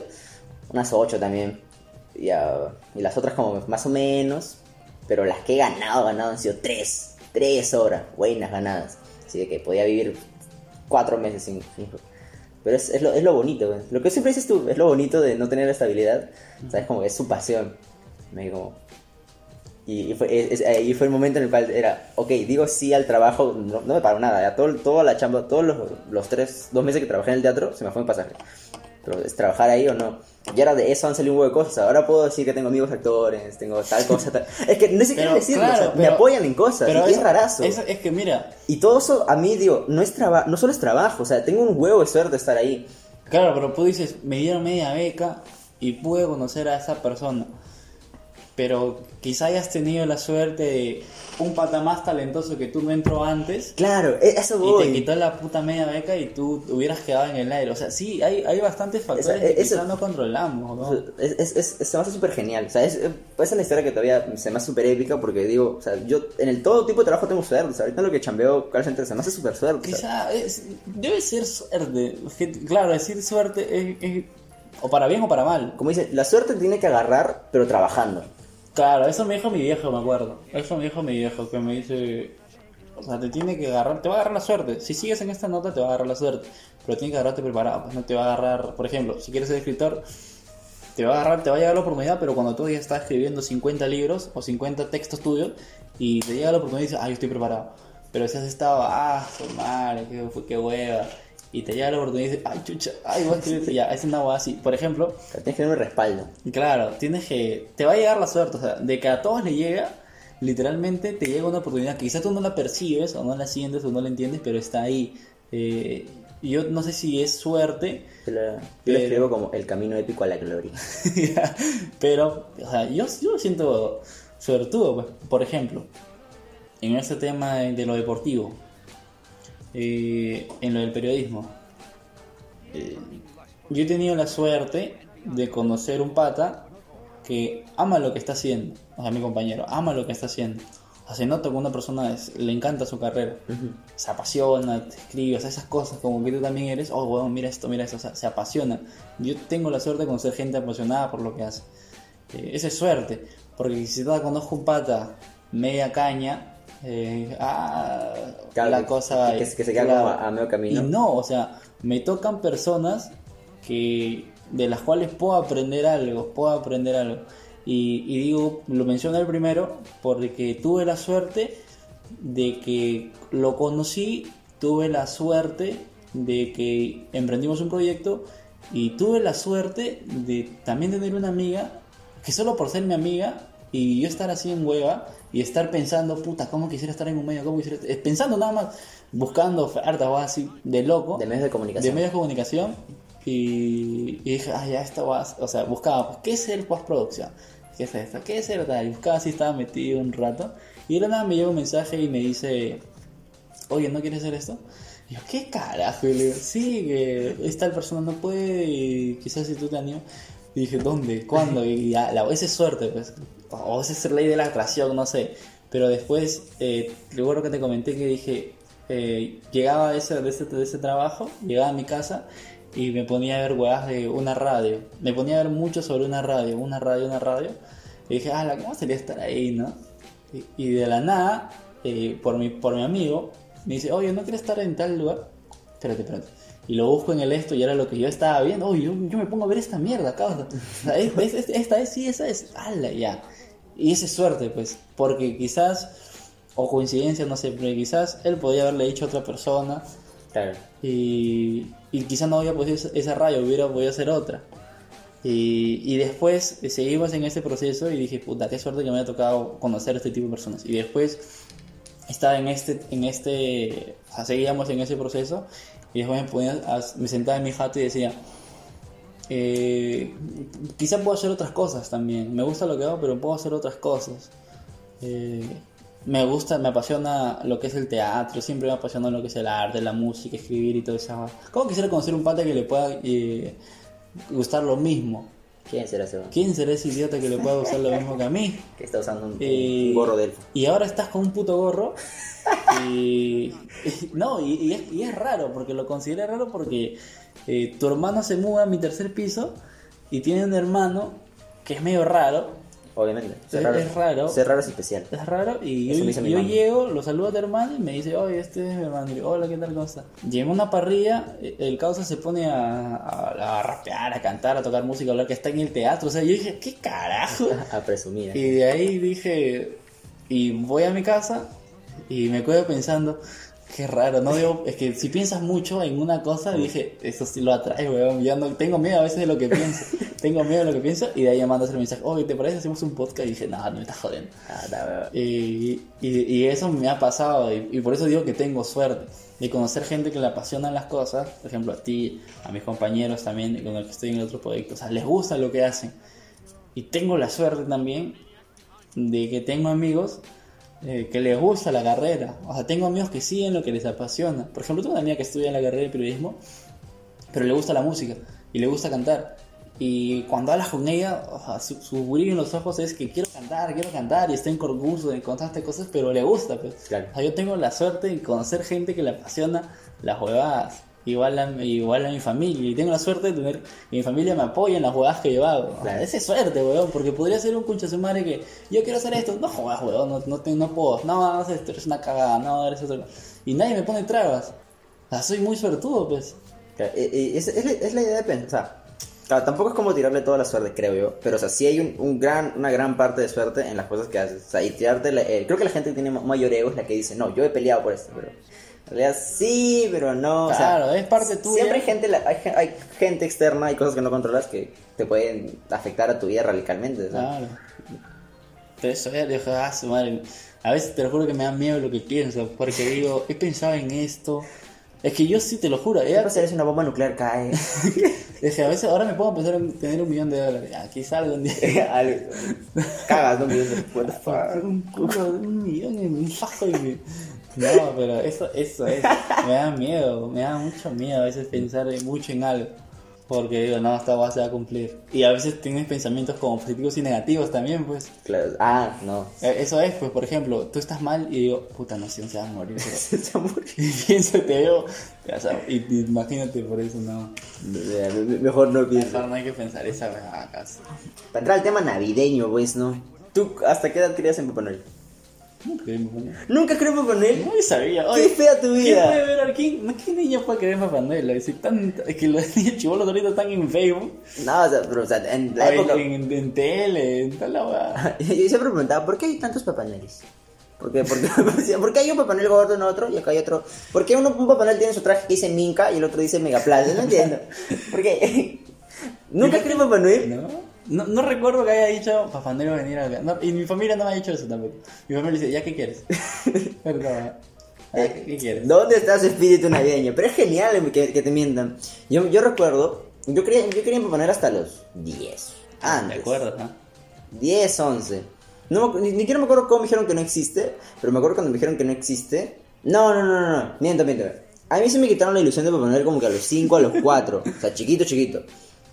unas 8 también. Y, ah, y las otras como más o menos. Pero las que he ganado, ganado han sido 3. 3 horas buenas ganadas. Así de que podía vivir 4 meses sin... sin- Pero es, es lo, es lo bonito. Lo que siempre dices tú, es lo bonito de no tener estabilidad. ¿Sabes? Como que es su pasión. Me digo, y, y fue, es- es- ahí fue el momento en el cual era, ok, digo sí al trabajo, no, no me pagó nada, ya todo, toda la chamba, todos los, los tres, dos meses que trabajé en el teatro, se me fue en pasaje. Pero es trabajar ahí o no. Y ahora de eso han salido un huevo de cosas. Ahora puedo decir que tengo amigos actores, tengo tal cosa, tal. Es que no sé qué Pero, decirlo, claro, o sea, me pero- apoyan en cosas. y es, rarazo. Es, es que mira, Y todo eso a mí, digo, no, es traba no solo es trabajo, o sea, tengo un huevo de suerte de estar ahí. claro, pero tú dices, me dieron media beca y pude conocer a esa persona. Pero quizá hayas tenido la suerte de un pata más talentoso que tú no entró antes Claro, e- eso y voy. te quitó la puta media beca y tú hubieras quedado en el aire. O sea, sí, hay, hay bastantes factores Esa- que eso- quizá no controlamos, ¿no? Es, es, es- es- se me hace súper genial. O sea, es, es es una historia que todavía se me hace súper épica porque digo, o sea, yo en el todo tipo de trabajo tengo suerte. O sea, ahorita lo que chambeo call center se me hace súper suerte. Quizá debe ser suerte. Claro, decir suerte es, es- o para bien o para mal. como dice, la suerte tiene que agarrar, pero trabajando. Claro, eso me dijo mi viejo, me acuerdo. Eso me dijo mi viejo, que me dice... O sea, te tiene que agarrar, te va a agarrar la suerte. Si sigues en esta nota, te va a agarrar la suerte. Pero tienes que agarrarte preparado. Pues no te va a agarrar, por ejemplo, si quieres ser escritor, te va a agarrar, te va a llegar la oportunidad, pero cuando tú ya estás escribiendo 50 libros o 50 textos tuyos y te llega la oportunidad y dices, ah, yo estoy preparado. Pero si has estado, ah, su madre, qué, qué hueva. Y te llega la oportunidad y dices, ay, chucha, ay, voy a ya. Es una así. Por ejemplo, tienes que tener un respaldo. Claro, tienes que. Te va a llegar la suerte, o sea, de que a todos le llega, literalmente te llega una oportunidad que quizás tú no la percibes, o no la sientes, o no la entiendes, pero está ahí. Eh, yo no sé si es suerte, Yo lo, yo lo Pero- escribo como el camino épico a la gloria. pero, o sea, yo, yo me siento suertudo, pues. Por ejemplo, en este tema de, de lo deportivo, eh, en lo del periodismo, eh, yo he tenido la suerte de conocer un pata que ama lo que está haciendo, o sea, mi compañero, ama lo que está haciendo. O sea, se nota que una persona es- le encanta su carrera, se apasiona, te escribe, o sea, esas cosas como que tú también eres, oh, bueno, mira esto, mira esto, o sea, se apasiona. Yo tengo la suerte de conocer gente apasionada por lo que hace. Eh, esa es suerte, porque si te conozco un pata media caña, eh, ah, Claro, la que- cosa que- que se queda a- a medio camino. Y no, o sea, me tocan personas que de las cuales puedo aprender algo, puedo aprender algo. Y, y digo, lo menciono el primero porque tuve la suerte de que lo conocí, tuve la suerte de que emprendimos un proyecto y tuve la suerte de también tener una amiga que solo por ser mi amiga y yo estar así en hueva y estar pensando, puta, ¿cómo quisiera estar en un medio? ¿Cómo quisiera eh, Pensando nada más, buscando ofertas o así de loco De medios de comunicación. de medios de comunicación y, y dije, ah, ya esto va, a- o sea, buscaba, pues, ¿qué es el postproducción? ¿Qué es esto? ¿Qué es el tal? Y buscaba si estaba metido un rato y de la nada me llega un mensaje y me dice, oye, ¿no quieres hacer esto? Y yo, ¿qué carajo? Y le digo, sí, que esta persona no puede y quizás si tú te animas. Dije, ¿dónde? ¿Cuándo? Y ya, la, suerte, pues. O esa es ley de la atracción, no sé. Pero después, eh, recuerdo que te comenté que dije, eh, llegaba de ese, ese, ese trabajo, llegaba a mi casa y me ponía a ver huevas de una radio. Me ponía a ver mucho sobre una radio, una radio, una radio. Y dije, ah, ¿cómo sería estar ahí, no? Y, y de la nada, eh, por, mi, por mi amigo, me dice, oye, ¿no quieres estar en tal lugar? Espérate, espérate. Y lo busco en el esto y era lo que yo estaba viendo. Oye, yo, yo me pongo a ver esta mierda, cabrón. O sea, es- es- es- esta es, sí, esa es. ¡Hala, ya! Y esa es suerte, pues. Porque quizás, o coincidencia, no sé, pero quizás él podía haberle dicho a otra persona Claro. y, y quizás no había podido esa- esa raya, hubiera podido hacer otra. Y, y después seguimos en ese proceso y dije, puta, qué suerte que me haya tocado conocer a este tipo de personas. Y después estaba en este, en este, o sea, seguíamos en ese proceso y después me, ponía a- me sentaba en mi jato y decía, eh, quizá puedo hacer otras cosas también. Me gusta lo que hago, pero puedo hacer otras cosas. Eh, me gusta, me apasiona lo que es el teatro, siempre me apasiona lo que es el arte, la música, escribir y todo eso. ¿Cómo quisiera conocer un pata que le pueda eh, gustar lo mismo? ¿Quién será ese? ¿Quién será ese idiota que le pueda gustar lo mismo que a mí? Que está usando un, un gorro de elfo. Y ahora estás con un puto gorro. Y, y- no, y, y es, y es raro, porque lo consideré raro porque eh, tu hermano se muda a mi tercer piso y tiene un hermano que es medio raro. Obviamente. Es- es raro. Ser raro es especial. Es raro y Eso yo, me dice mi yo mamá. llego, lo saludo a tu hermano y me dice, oye, este es mi hermano. Y digo, hola, ¿qué tal? ¿Cómo está? Llego a una parrilla, eh, el causa se pone a, a, a rapear, a cantar, a tocar música, a hablar que está en el teatro. O sea, yo dije, ¿qué carajo? A presumir. Y de ahí dije, y voy a mi casa y me quedo pensando, qué raro, no digo, es que si piensas mucho en una cosa, dije, eso sí lo atrae, weón, ya no, tengo miedo a veces de lo que pienso, tengo miedo de lo que pienso, y de ahí mandas el mensaje, oye, ¿te parece? Hacemos un podcast, y dije, no, no me estás jodiendo. Ah. Y, y, y eso me ha pasado, y, y por eso digo que tengo suerte de conocer gente que le apasionan las cosas, por ejemplo a ti, a mis compañeros también con los que estoy en el otro proyecto, o sea, les gusta lo que hacen. Y tengo la suerte también de que tengo amigos eh, que les gusta la carrera. O sea, tengo amigos que siguen lo que les apasiona. Por ejemplo, tengo una amiga que estudia la carrera de periodismo, pero le gusta la música y le gusta cantar. Y cuando hablas con ella, o sea, su, su brillo en los ojos es que quiero cantar, quiero cantar, y está en concurso, en constantes cosas, pero le gusta. Pues. Claro. O sea, yo tengo la suerte de conocer gente que le apasiona las huevadas. Igual a, igual a mi familia. Y tengo la suerte de tener que mi familia me apoya en las jugadas que yo hago. O sea, esa es suerte, weón. Porque podría ser un concha su madre que yo quiero hacer esto. No jodas, weón. No, no, te- no puedo. No, no esto. Eres una cagada. No, eres otro. Y nadie me pone trabas. O sea, soy muy suertudo, pues. Eh, eh, es, es la, es la idea de pensar. Claro, tampoco es como tirarle toda la suerte, creo yo. Pero, o sea, sí hay un, un gran, una gran parte de suerte en las cosas que haces. O sea, y tirarte. la- eh, creo que la gente que tiene ma- mayor ego es la que dice, no, yo he peleado por esto, pero. Realidad sí, pero no. o sea, Claro, es parte tuya. Siempre hay gente, la- hay, hay gente externa, hay cosas que no controlas que te pueden afectar a tu vida radicalmente. sea. Claro. Pero eso es, dijo, ah, su madre. A veces te lo juro que me da miedo lo que pienso. Porque digo, he pensado en esto. Es que yo sí te lo juro. ¿Qué Ella, pasa si una bomba nuclear cae? es que a veces ahora me puedo pensar en tener un millón de dólares. Ah, quizá algún día. Cagas, un culo de un millón en un fajo y me- No, pero eso, eso es. Me da miedo, me da mucho miedo a veces pensar mucho en algo. Porque digo, no, esta va se va a cumplir. Y a veces tienes pensamientos como positivos y negativos también, pues. Claro. Ah, no. Eh, Eso es, pues, por ejemplo, tú estás mal y digo, puta, no sé, se va a morir. pero- Se murió. Y pienso, te veo, o sea, y, y imagínate por eso, no. Me- me- Mejor no pienso. Mejor no hay que pensar esa casi. Para entrar al tema navideño, pues, ¿no? ¿Tú hasta qué edad creías en Papá Noel? No creo, me pone- ¿Nunca creo en Noel? No sabía. ¡Qué Oye, fea tu ¿Quién vida! puede ver a quién? ¿Qué niño puede creer en Papá Noel? Es, tan- es que los niños chivolos ahorita están en Facebook, No, o sea, pero, o sea, en la o en, época... en, en tele, en tal la. Yo siempre preguntaba, ¿por qué hay tantos Papá Noeles? ¿Por qué? ¿Por qué? ¿Por qué hay un Papá Noel gordo en otro y acá hay otro? ¿Por qué uno, un Papá Noel tiene su traje que dice Minca y el otro dice Megaplaza? No entiendo. ¿Por qué? ¿Nunca creí en Papá Noel? ¿No? No, no recuerdo que haya dicho a venir acá. No, y mi familia no me ha dicho eso tampoco. Mi familia dice, ¿ya qué quieres? Perdón. ¿Ya qué, qué quieres? ¿Dónde está su espíritu navideño? Pero es genial que, que te mientan. Yo, yo recuerdo, yo quería, yo quería Noel hasta los 10. Antes. ¿De acuerdo? ¿no? 10, 11. No, ni, ni siquiera me acuerdo cómo me dijeron que no existe, pero me acuerdo cuando me dijeron que no existe. No, no, no, no, no. miento, miento. A mí se me quitaron la ilusión de Papá Noel como que a los 5, a los 4. o sea, chiquito, chiquito.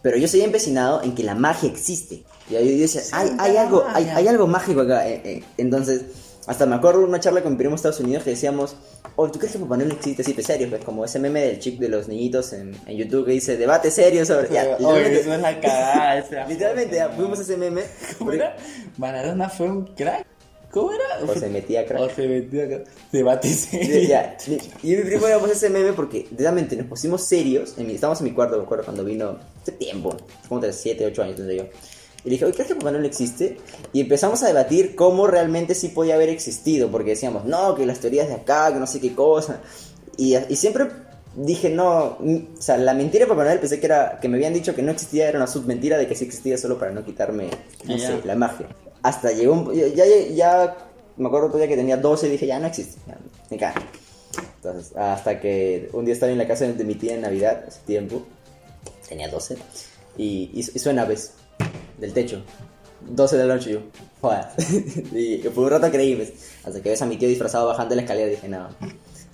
Pero yo seguía empecinado en que la magia existe. Y ahí yo decía, hay, hay, algo, hay, hay algo mágico acá. eh, eh. Entonces, hasta me acuerdo una charla con mi primo en Estados Unidos que decíamos, oh, ¿tú crees que Papá Noel existe? Sí, pues serio, pues como ese meme del chip de los niñitos en, en YouTube que dice, debate serio sobre... Ya, eso es la cagada. Literalmente, ya, fuimos a ese meme. ¿Cómo era? Maradona fue un crack. ¿Cómo era? O se metía crack. O se metía acá. Debate serio. ya. Y mi primo íbamos a ese meme porque realmente nos pusimos serios. En mi, estábamos en mi cuarto, me acuerdo, cuando vino hace tiempo, como 7, 8 años tendría yo. Y le dije, oye, ¿crees que Papá Noel existe? Y empezamos a debatir cómo realmente sí podía haber existido. Porque decíamos, no, que las teorías de acá, que no sé qué cosa. Y, y siempre dije, no, o sea, la mentira de Papá Noel pensé que era, que me habían dicho que no existía, era una submentira de que sí existía solo para no quitarme, no Ah, ya. sé, la magia. Hasta llegó un, ya, ya, ya me acuerdo otro día que tenía 12 y dije, ya no existe, ya, me. Entonces, hasta que un día estaba en la casa de mi tía en Navidad, hace tiempo, tenía 12, y, y, y suena, ¿ves? Del techo. 12 de la noche yo, joder. y por un rato creí. Hasta que ves a mi tío disfrazado bajando la escalera y dije, no,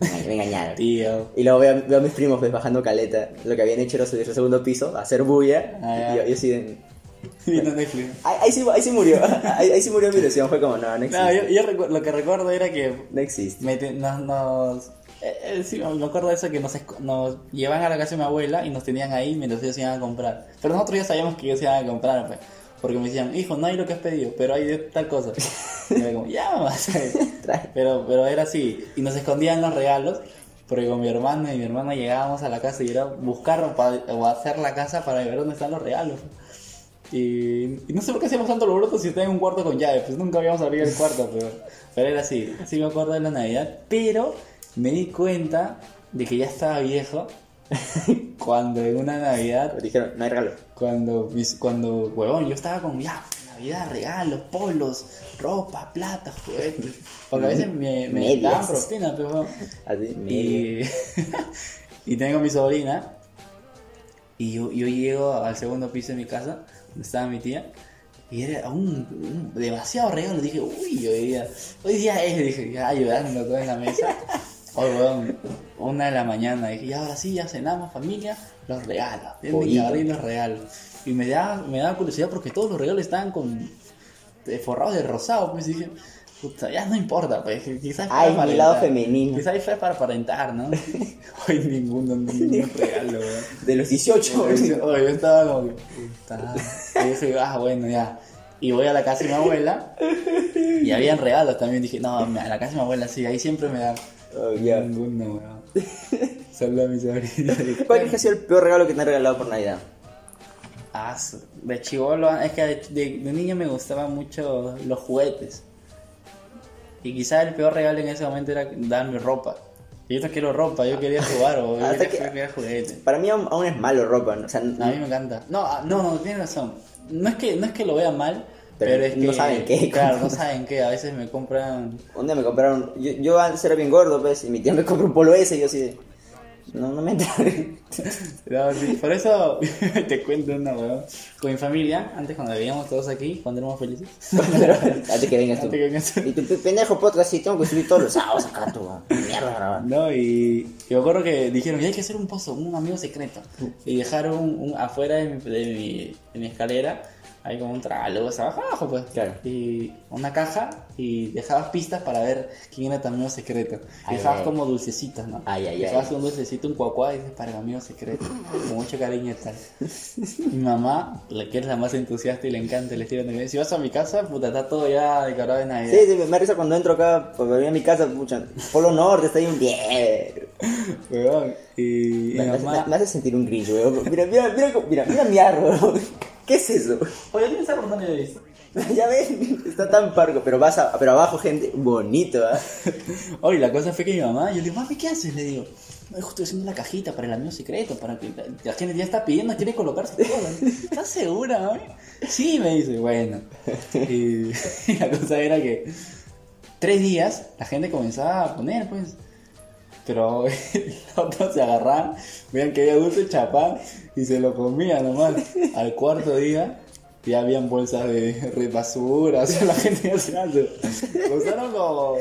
me engañaron. Tío. Y luego veo, veo a mis primos pues, bajando caleta. Lo que habían hecho era subirse al segundo piso, hacer bulla. Ah, y yo, yo así de- Viendo Netflix. Ahí, ahí sí, ahí sí murió. Ahí, ahí sí murió mi ilusión. Fue como, no, no existe. No, yo, yo lo que recuerdo era que No existe. me te- nos, nos- eh, eh, sí, me acuerdo de eso que nos, nos llevan a la casa de mi abuela y nos tenían ahí mientras ellos iban a comprar. Pero nosotros ya sabíamos que ellos iban a comprar, pues. Porque me decían, hijo, no hay lo que has pedido, pero hay de tal cosa. Y era como, ya, mamá. Pero, pero era así. Y nos escondían los regalos. Porque con mi hermana y mi hermana llegábamos a la casa y era buscar o hacer la casa para ver dónde están los regalos. Y, y no sé por qué hacíamos tanto alboroto si estaba en un cuarto con llave. Pues nunca habíamos abierto el cuarto, pero, pero era así. Sí me acuerdo de la Navidad. Pero me di cuenta de que ya estaba viejo cuando en una Navidad Dijeron, no hay regalo. cuando, cuando, huevón, yo estaba con, ya, Navidad, regalos, polos, ropa, plata, juguetes. Porque a veces me, me Medias. daban propina, pero. Así. Y, y tengo a mi sobrina. Y yo, yo llego al segundo piso de mi casa, estaba mi tía. Y era un, un- demasiado regalo. Dije, uy, hoy día, hoy día es, dije, ya ayudando todo en la mesa. Hoy, weón, una de la mañana. Dije, y ahora sí, ya cenamos, familia, los regalos. Pollito. abrir los regalos. Y me da, me da curiosidad porque todos los regalos estaban con eh, forrados de rosado. Pues dije, puta, ya no importa, pues quizás fue Ay, mi lado femenino. Quizás fue para aparentar, ¿no? Hoy ninguno, ningún regalo, weón. De los 18. Oye, yo estaba como que, puta. Y dije, ah, bueno, ya. Y voy a la casa de mi abuela y habían regalos también. Dije, no, a la casa de mi abuela sí, ahí siempre me dan. Oh, ya. Ninguno, weón. Solo a mi sobrina. ¿Cuál crees que ha sido el peor regalo que te han regalado por Navidad? Ah, de chivolo, es que de, de- de niño me gustaban mucho los juguetes. Y quizás el peor regalo en ese momento era darme ropa. Yo no quiero ropa, yo quería jugar o yo Hasta quería, que- yo quería juguetes. Para mí aún, aún es malo ropa, ¿no? O sea, A mí me encanta. No, ah, no, no, tienes razón. No es que, no es que lo vea mal, Pero pero, es que. no saben qué Claro, no saben qué. A veces me compran. un día me compraron. Yo, yo antes era bien gordo, pues, y mi tía me compró un polo ese y yo así de. No, no me entra. No, sí, por eso te cuento una, weón. Con mi familia, antes cuando vivíamos todos aquí, cuando éramos felices. Antes que vengas tú. Antes que vengas tú. Y tu pe- pendejo podcast, sí, tengo que subir todos los sábados acá, tú. Mierda, grabar. No, y, y me acuerdo que dijeron, "Ya hay que hacer un pozo, un amigo secreto. Y dejaron un, un- afuera de mi, de, mi, de mi escalera, hay como un tragaluz abajo, abajo, pues. Claro. Y una caja y dejabas pistas para ver quién era tu amigo secreto. Ay, dejabas ay. como dulcecitos, ¿no? Ay, ay, dejabas ay. un dulcecito, un cuacuá y dices, para el amigo secreto. Con mucho cariño y tal. Mi mamá, la que es la más entusiasta y le encanta el estilo de Navidad. Si vas a mi casa, puta, está todo ya decorado de Navidad. Sí, sí, me risa cuando entro acá, porque venía a mi casa, pucha, Polo Norte, está ahí un bien. Weón. Y, Me, mi me- mamá... me hace sentir un grinch, weón. Mira, mira, mira, mira, mira mi árbol. ¿Qué es eso? Oye, ¿tienes algo no le he visto? ya ven, está tan parco, pero vas a, pero abajo, gente, bonito, ¿ah? Oye, la cosa fue que mi mamá, yo le digo, mami, ¿qué haces? Le digo, no, hijo, estoy haciendo la cajita para el amigo secreto, para que la, la gente ya está pidiendo, quiere colocarse todo. ¿Estás segura, mami? Sí, me dice, bueno. Y, y la cosa era que tres días la gente comenzaba a poner, pues. Pero los otros se agarraban, veían que había dulce chapán y se lo comían nomás. Al cuarto día ya habían bolsas de re- basura, o sea, la gente ya se hace. Usaron como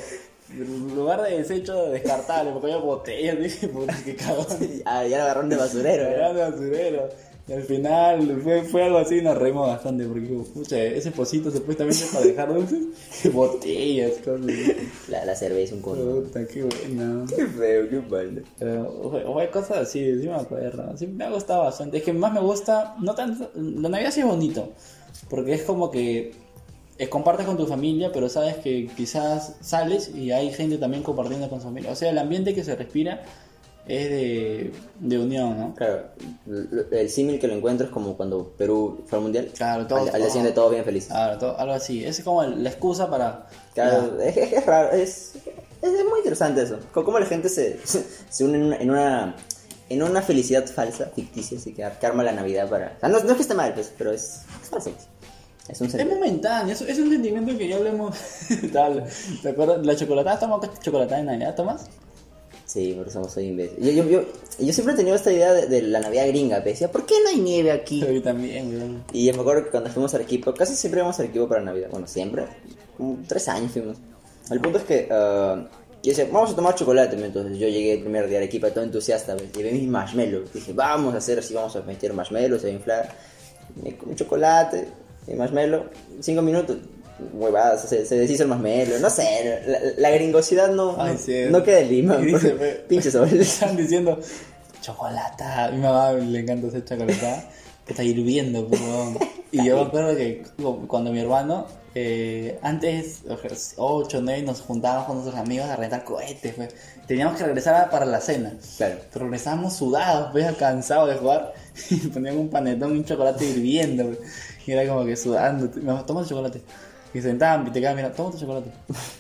lugar de desecho descartable, porque había botellas, dije, puta, qué cagón. Ah, ya lo agarraron de basurero, ¿eh? De basurero. Y al final fue, fue algo así y nos reímos bastante porque, pucha, ese pocito supuestamente para dejar dulces, botellas, cosas. La, la cerveza, un cono. Puta, qué. Qué feo, qué mal. Pero fue, cosas así, sí me acuerdo. Sí, me ha gustado bastante. Es que más me gusta, no tanto, la Navidad sí es bonito, porque es como que eh, compartes con tu familia, pero sabes que quizás sales y hay gente también compartiendo con su familia. O sea, el ambiente que se respira es de, de unión, ¿no? Claro, el símil que lo encuentro es como cuando Perú fue al mundial. Claro, todo- Al, al día siguiente todos bien felices. Claro, todo- algo así. Es como el- la excusa para... Claro, es, es- raro, es, es muy interesante eso. Cómo la gente se, se une en una, en una, en una felicidad falsa, ficticia, así que, que arma la Navidad para... O sea, no, no es que esté mal, pues, pero es, es falso. Es un Es sentimiento. momentáneo, es, es un sentimiento que ya lo hemos... tal, ¿Te acuerdas? ¿La chocolatada? ¿Tomas chocolatada de Navidad? ¿Tomas? Sí, porque somos soy imbécil. Yo, yo, yo, yo siempre he tenido esta idea de, de la Navidad gringa, pues, decía, ¿por qué no hay nieve aquí? Yo también, weón. Y yo me acuerdo que cuando fuimos a Arequipa, casi siempre íbamos a Arequipa para Navidad. Bueno, siempre. Como tres años fuimos. El punto es que ah, yo decía, vamos a tomar chocolate. Entonces yo llegué el primer día a Arequipa todo entusiasta. ¿ves? Llevé mis marshmallows. Dije, vamos a hacer así, vamos a meter marshmallows, se va a inflar. Me comí chocolate, mi marshmallow. Cinco minutos. Huevadas, se, se deshizo el marshmallow. No sé, la, la gringosidad no, Ay, no, no queda en Lima. Pinche sol. Están diciendo, chocolata. A mi mamá le encanta hacer chocolata. Que está hirviendo, weón. Y yo me acuerdo que cu- cuando mi hermano, eh, antes, 8 o 9, nos juntábamos con nuestros amigos a rentar cohetes, pues. Teníamos que regresar a- para la cena. Claro. Pero regresábamos sudados, pues, cansados de jugar. Y ponían un panetón y un chocolate hirviendo, pues. Y era como que sudando. Mamá, toma tu chocolate. Y sentaban y te quedaban mirando, toma tu chocolate.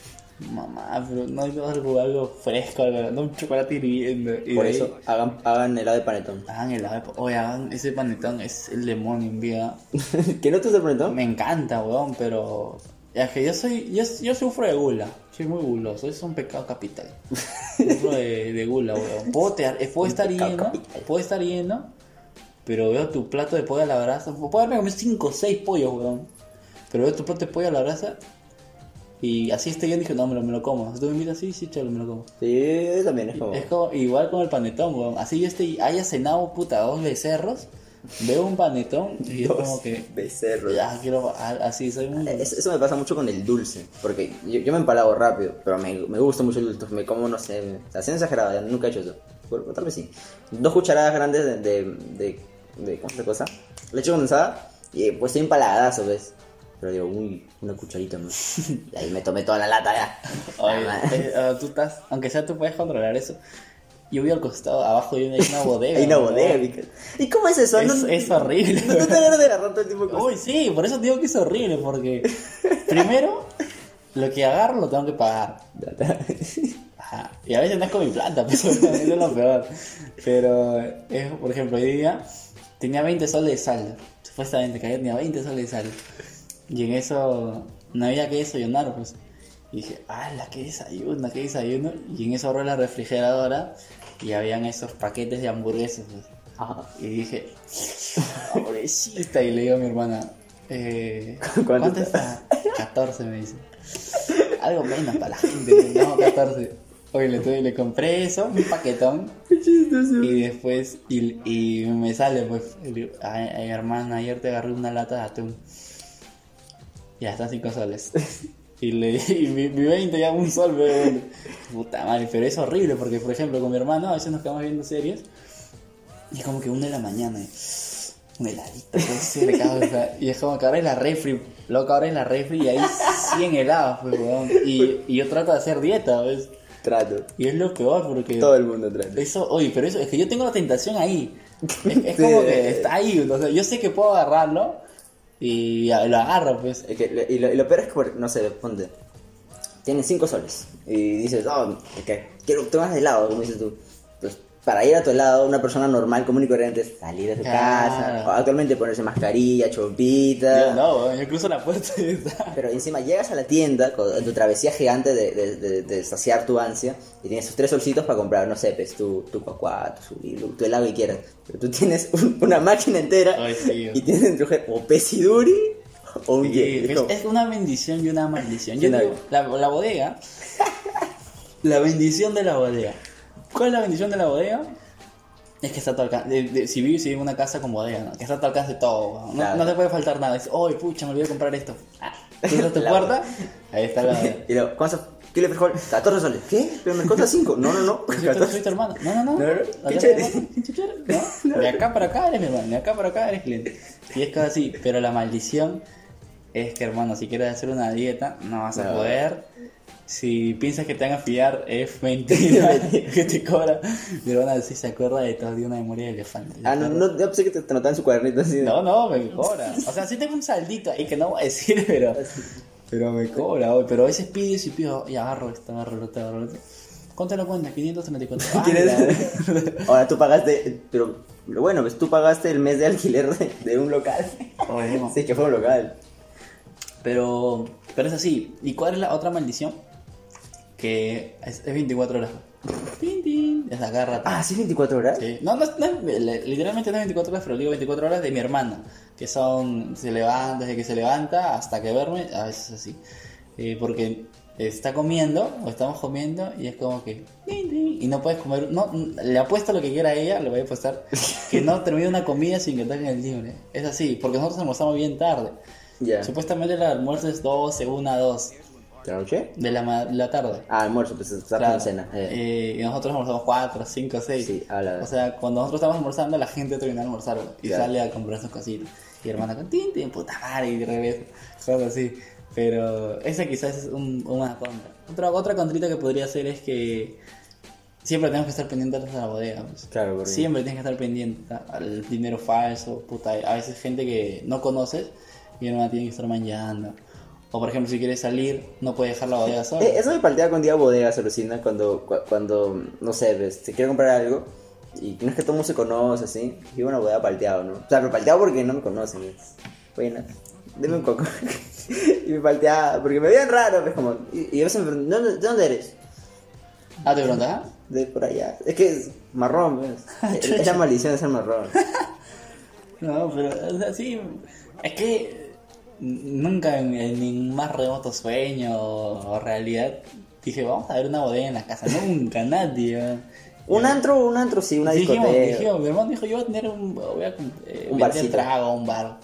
Mamá, pero no hay algo, algo fresco, algo, no un chocolate hirviendo. Y Por de ahí, eso, hagan, hagan helado de panetón. Hagan helado de- Oye, hagan ese panetón, es el demonio en vida. ¿Que no te gusta el panetón? Me encanta, weón, pero. Es que yo soy. Yo, yo sufro de gula. Soy muy guloso. Es un pecado capital. sufro de, de gula, weón. Puedo, te- eh, puedo estar lleno. capital. Puedo estar lleno. Pero veo tu plato de pollo a la brasa. Puedo haberme comido 5 o 6 pollos, weón. Pero veo tu plato de pollo a la brasa y así estoy yo dije, no, me lo, me lo como. Si tú me invitas, sí, sí, chalo, me lo como. Sí, también es como... Es como, igual con el panetón, weón. Así yo estoy, haya cenado, puta, dos becerros, veo un panetón y es Dos como que, becerros. ya, quiero, así, soy muy... Es- Eso me pasa mucho con el dulce, porque yo, yo me empalago rápido, pero me, me gusta mucho el dulce, me como, no sé, así exagerado, ya nunca he hecho eso, Bueno, tal vez sí. Dos cucharadas grandes de, de, de, de- ¿cómo se llama cosa? Leche condensada, y pues estoy empalagadazo, ¿ves? Pero digo, uy, una cucharita más. Y ahí me tomé toda la lata ya. Oye, eh, ah, tú estás, aunque sea tú puedes controlar eso. Yo vi al costado, abajo hay una, hay una bodega. Hay una ¿no? bodega. ¿Y cómo es eso? Es- es horrible. No, no te ganas de agarrar todo el tiempo cosas. Uy, sí, por eso te digo que es horrible, porque primero, lo que agarro lo tengo que pagar. Ajá, Y a veces no es con mi plata, pero eso es lo peor. Pero, es, por ejemplo, hoy día tenía 20 soles de saldo. Supuestamente que ayer tenía 20 soles de saldo. Y en eso no había que desayunar, pues. Y dije, ¡ala, qué desayuno, qué desayuno! Y en eso abro la refrigeradora y habían esos paquetes de hamburguesas, pues. Y dije, pobrecita. Y le digo a mi hermana, eh, ¿Cuánto ¿cuánto está? 14 me dice. Algo menos para la gente. No, 14. Oye, le, tuve- le compré eso, un paquetón. Y después, y, y me sale, pues, ay, ay, hermana, ayer te agarré una lata de atún. Ya está 5 soles. Y, le, y mi, mi 20 ya un sol. Puta madre, pero es horrible porque, por ejemplo, con mi hermano a veces nos quedamos viendo series y es como que una de la mañana. y, Un heladito, pues, y es como que ahora es la refri, loco, ahora es la refri y hay 100 helados, pues, weón. Y, y yo trato de hacer dieta, ¿ves? Trato. Y es lo peor porque... Todo el mundo trata. Eso, oye, pero eso, es que yo tengo la tentación ahí. Es, es como que está ahí, o sea, yo sé que puedo agarrarlo y lo agarro, pues. Y, lo, y lo peor es que, no sé, ponte, tienes 5 soles y dices, oh, ok, quiero tomar helado, como dices tú. Para ir a tu helado, una persona normal, común y corriente, salir de su casa, o actualmente ponerse mascarilla, chopita. Yo no, yo cruzo la puerta y está. Pero encima llegas a la tienda con en tu travesía gigante de, de- de- de saciar tu ansia y tienes tus tres solcitos para comprar, no sé, pues tu, tu cuacuá, tu, su- tu helado que quieras. Pero tú tienes un- una máquina entera Ay, sí, y tienes dentro o pesiduri o un Sí, pues, es una bendición y una maldición. Yo digo, la, la bodega, la bendición de la bodega. ¿Cuál es la bendición de la bodega? Es que está a tu alcance. de- de- si vives si en una casa con bodega, ¿no? que está a tu alcance todo. No, Claro. no te puede faltar nada. Dices, ¡ay, pucha, me olvidé de comprar esto! Ah, Cruzas tu puerta, ahí está la bodega. Y luego, ¿cuántos kilo de frijol? 14 soles. ¿Qué? Pero me cuesta 5. No, no, no. Soy tu, soy 14. tu hermano. No, no, no. No, no, ¿No qué te chévere. ¿Qué chévere? ¿No? De acá para acá eres mi hermano. De acá para acá eres cliente. Y es casi así. Pero la maldición es que, hermano, si quieres hacer una dieta, no vas a poder. Si piensas que te van a fiar, es mentira que te cobra. Mi hermana sí se acuerda de todo de una memoria de elefante. Ah, no, no, yo pensé que te, te notaban su cuadernito así. de- No, no, me cobra. O sea, sí tengo un saldito ahí que no voy a decir, pero. Pero me cobra, hoy. Pero a veces pides y pido, y agarro esto, agarro lo otro, agarro lo otro. ¿Cuánto lo cuenta? 534. ¿Quieres? Ah, Ahora tú pagaste, pero lo bueno, pues tú pagaste el mes de alquiler de, de un local. la- Oye, no. Sí, que fue un local. Pero, pero es así. ¿Y cuál es la otra maldición? Que es, es 24 horas. Tin, tin, Es la garra. Ah, sí, 24 horas. Sí. No, no, no literalmente no es 24 horas, pero digo 24 horas de mi hermana. Que son, se levanta, desde que se levanta hasta que duerme, a veces así. Eh, porque está comiendo, o estamos comiendo, y es como que. Y no puedes comer. No, le apuesto lo que quiera a ella, le voy a apostar que no termine una comida sin que tenga el libre. Es así, porque nosotros almorzamos bien tarde. Ya. Supuestamente el almuerzo es 12, 1, 2 ¿De la noche? de la, la tarde. Ah, almuerzo, pues estás Claro. en cena. Eh. Eh, y nosotros almorzamos 4, 5, 6. Sí, habla. O sea, cuando nosotros estamos almorzando, la gente termina de almorzar y Claro. sale a comprar sus cositas. Y hermana con tin, tin, puta madre, y regresa. Cosas así. Pero esa quizás es un- una contra. Otra, otra contrita que podría ser es que siempre tenemos que estar pendientes de la bodega. pues. Claro, porque- Siempre tienes que estar pendiente al dinero falso. Puta, a veces gente que no conoces y hermana tiene que estar manchando. O por ejemplo, si quieres salir, no puedes dejar la bodega sola. Eh, eso me paltea con día bodega, alucina cuando, cu- cuando, no sé, ves, te quiere comprar algo y no es que todo el mundo se conoce, así. Y bueno, bodega palteado, ¿no? O sea, pero palteado porque no me conocen. es, Bueno, deme un coco. y me palteaba, porque me veían raro, pues como. Y, y a veces me preguntan, ¿de dónde, de dónde eres? Ah, ¿te preguntas? ah? De por allá. Es que es marrón, pues. Es- es la maldición de ser marrón. No, pero o sea, sí, es que nunca en, en mi más remoto sueño o, realidad dije, vamos a ver una bodega en la casa. Nunca, nadie. weón. Un antro, un antro, sí, una dijimos, discoteca. dijimos, mi hermano dijo, yo voy a tener un, voy a, eh, Un barcito. trago, un bar.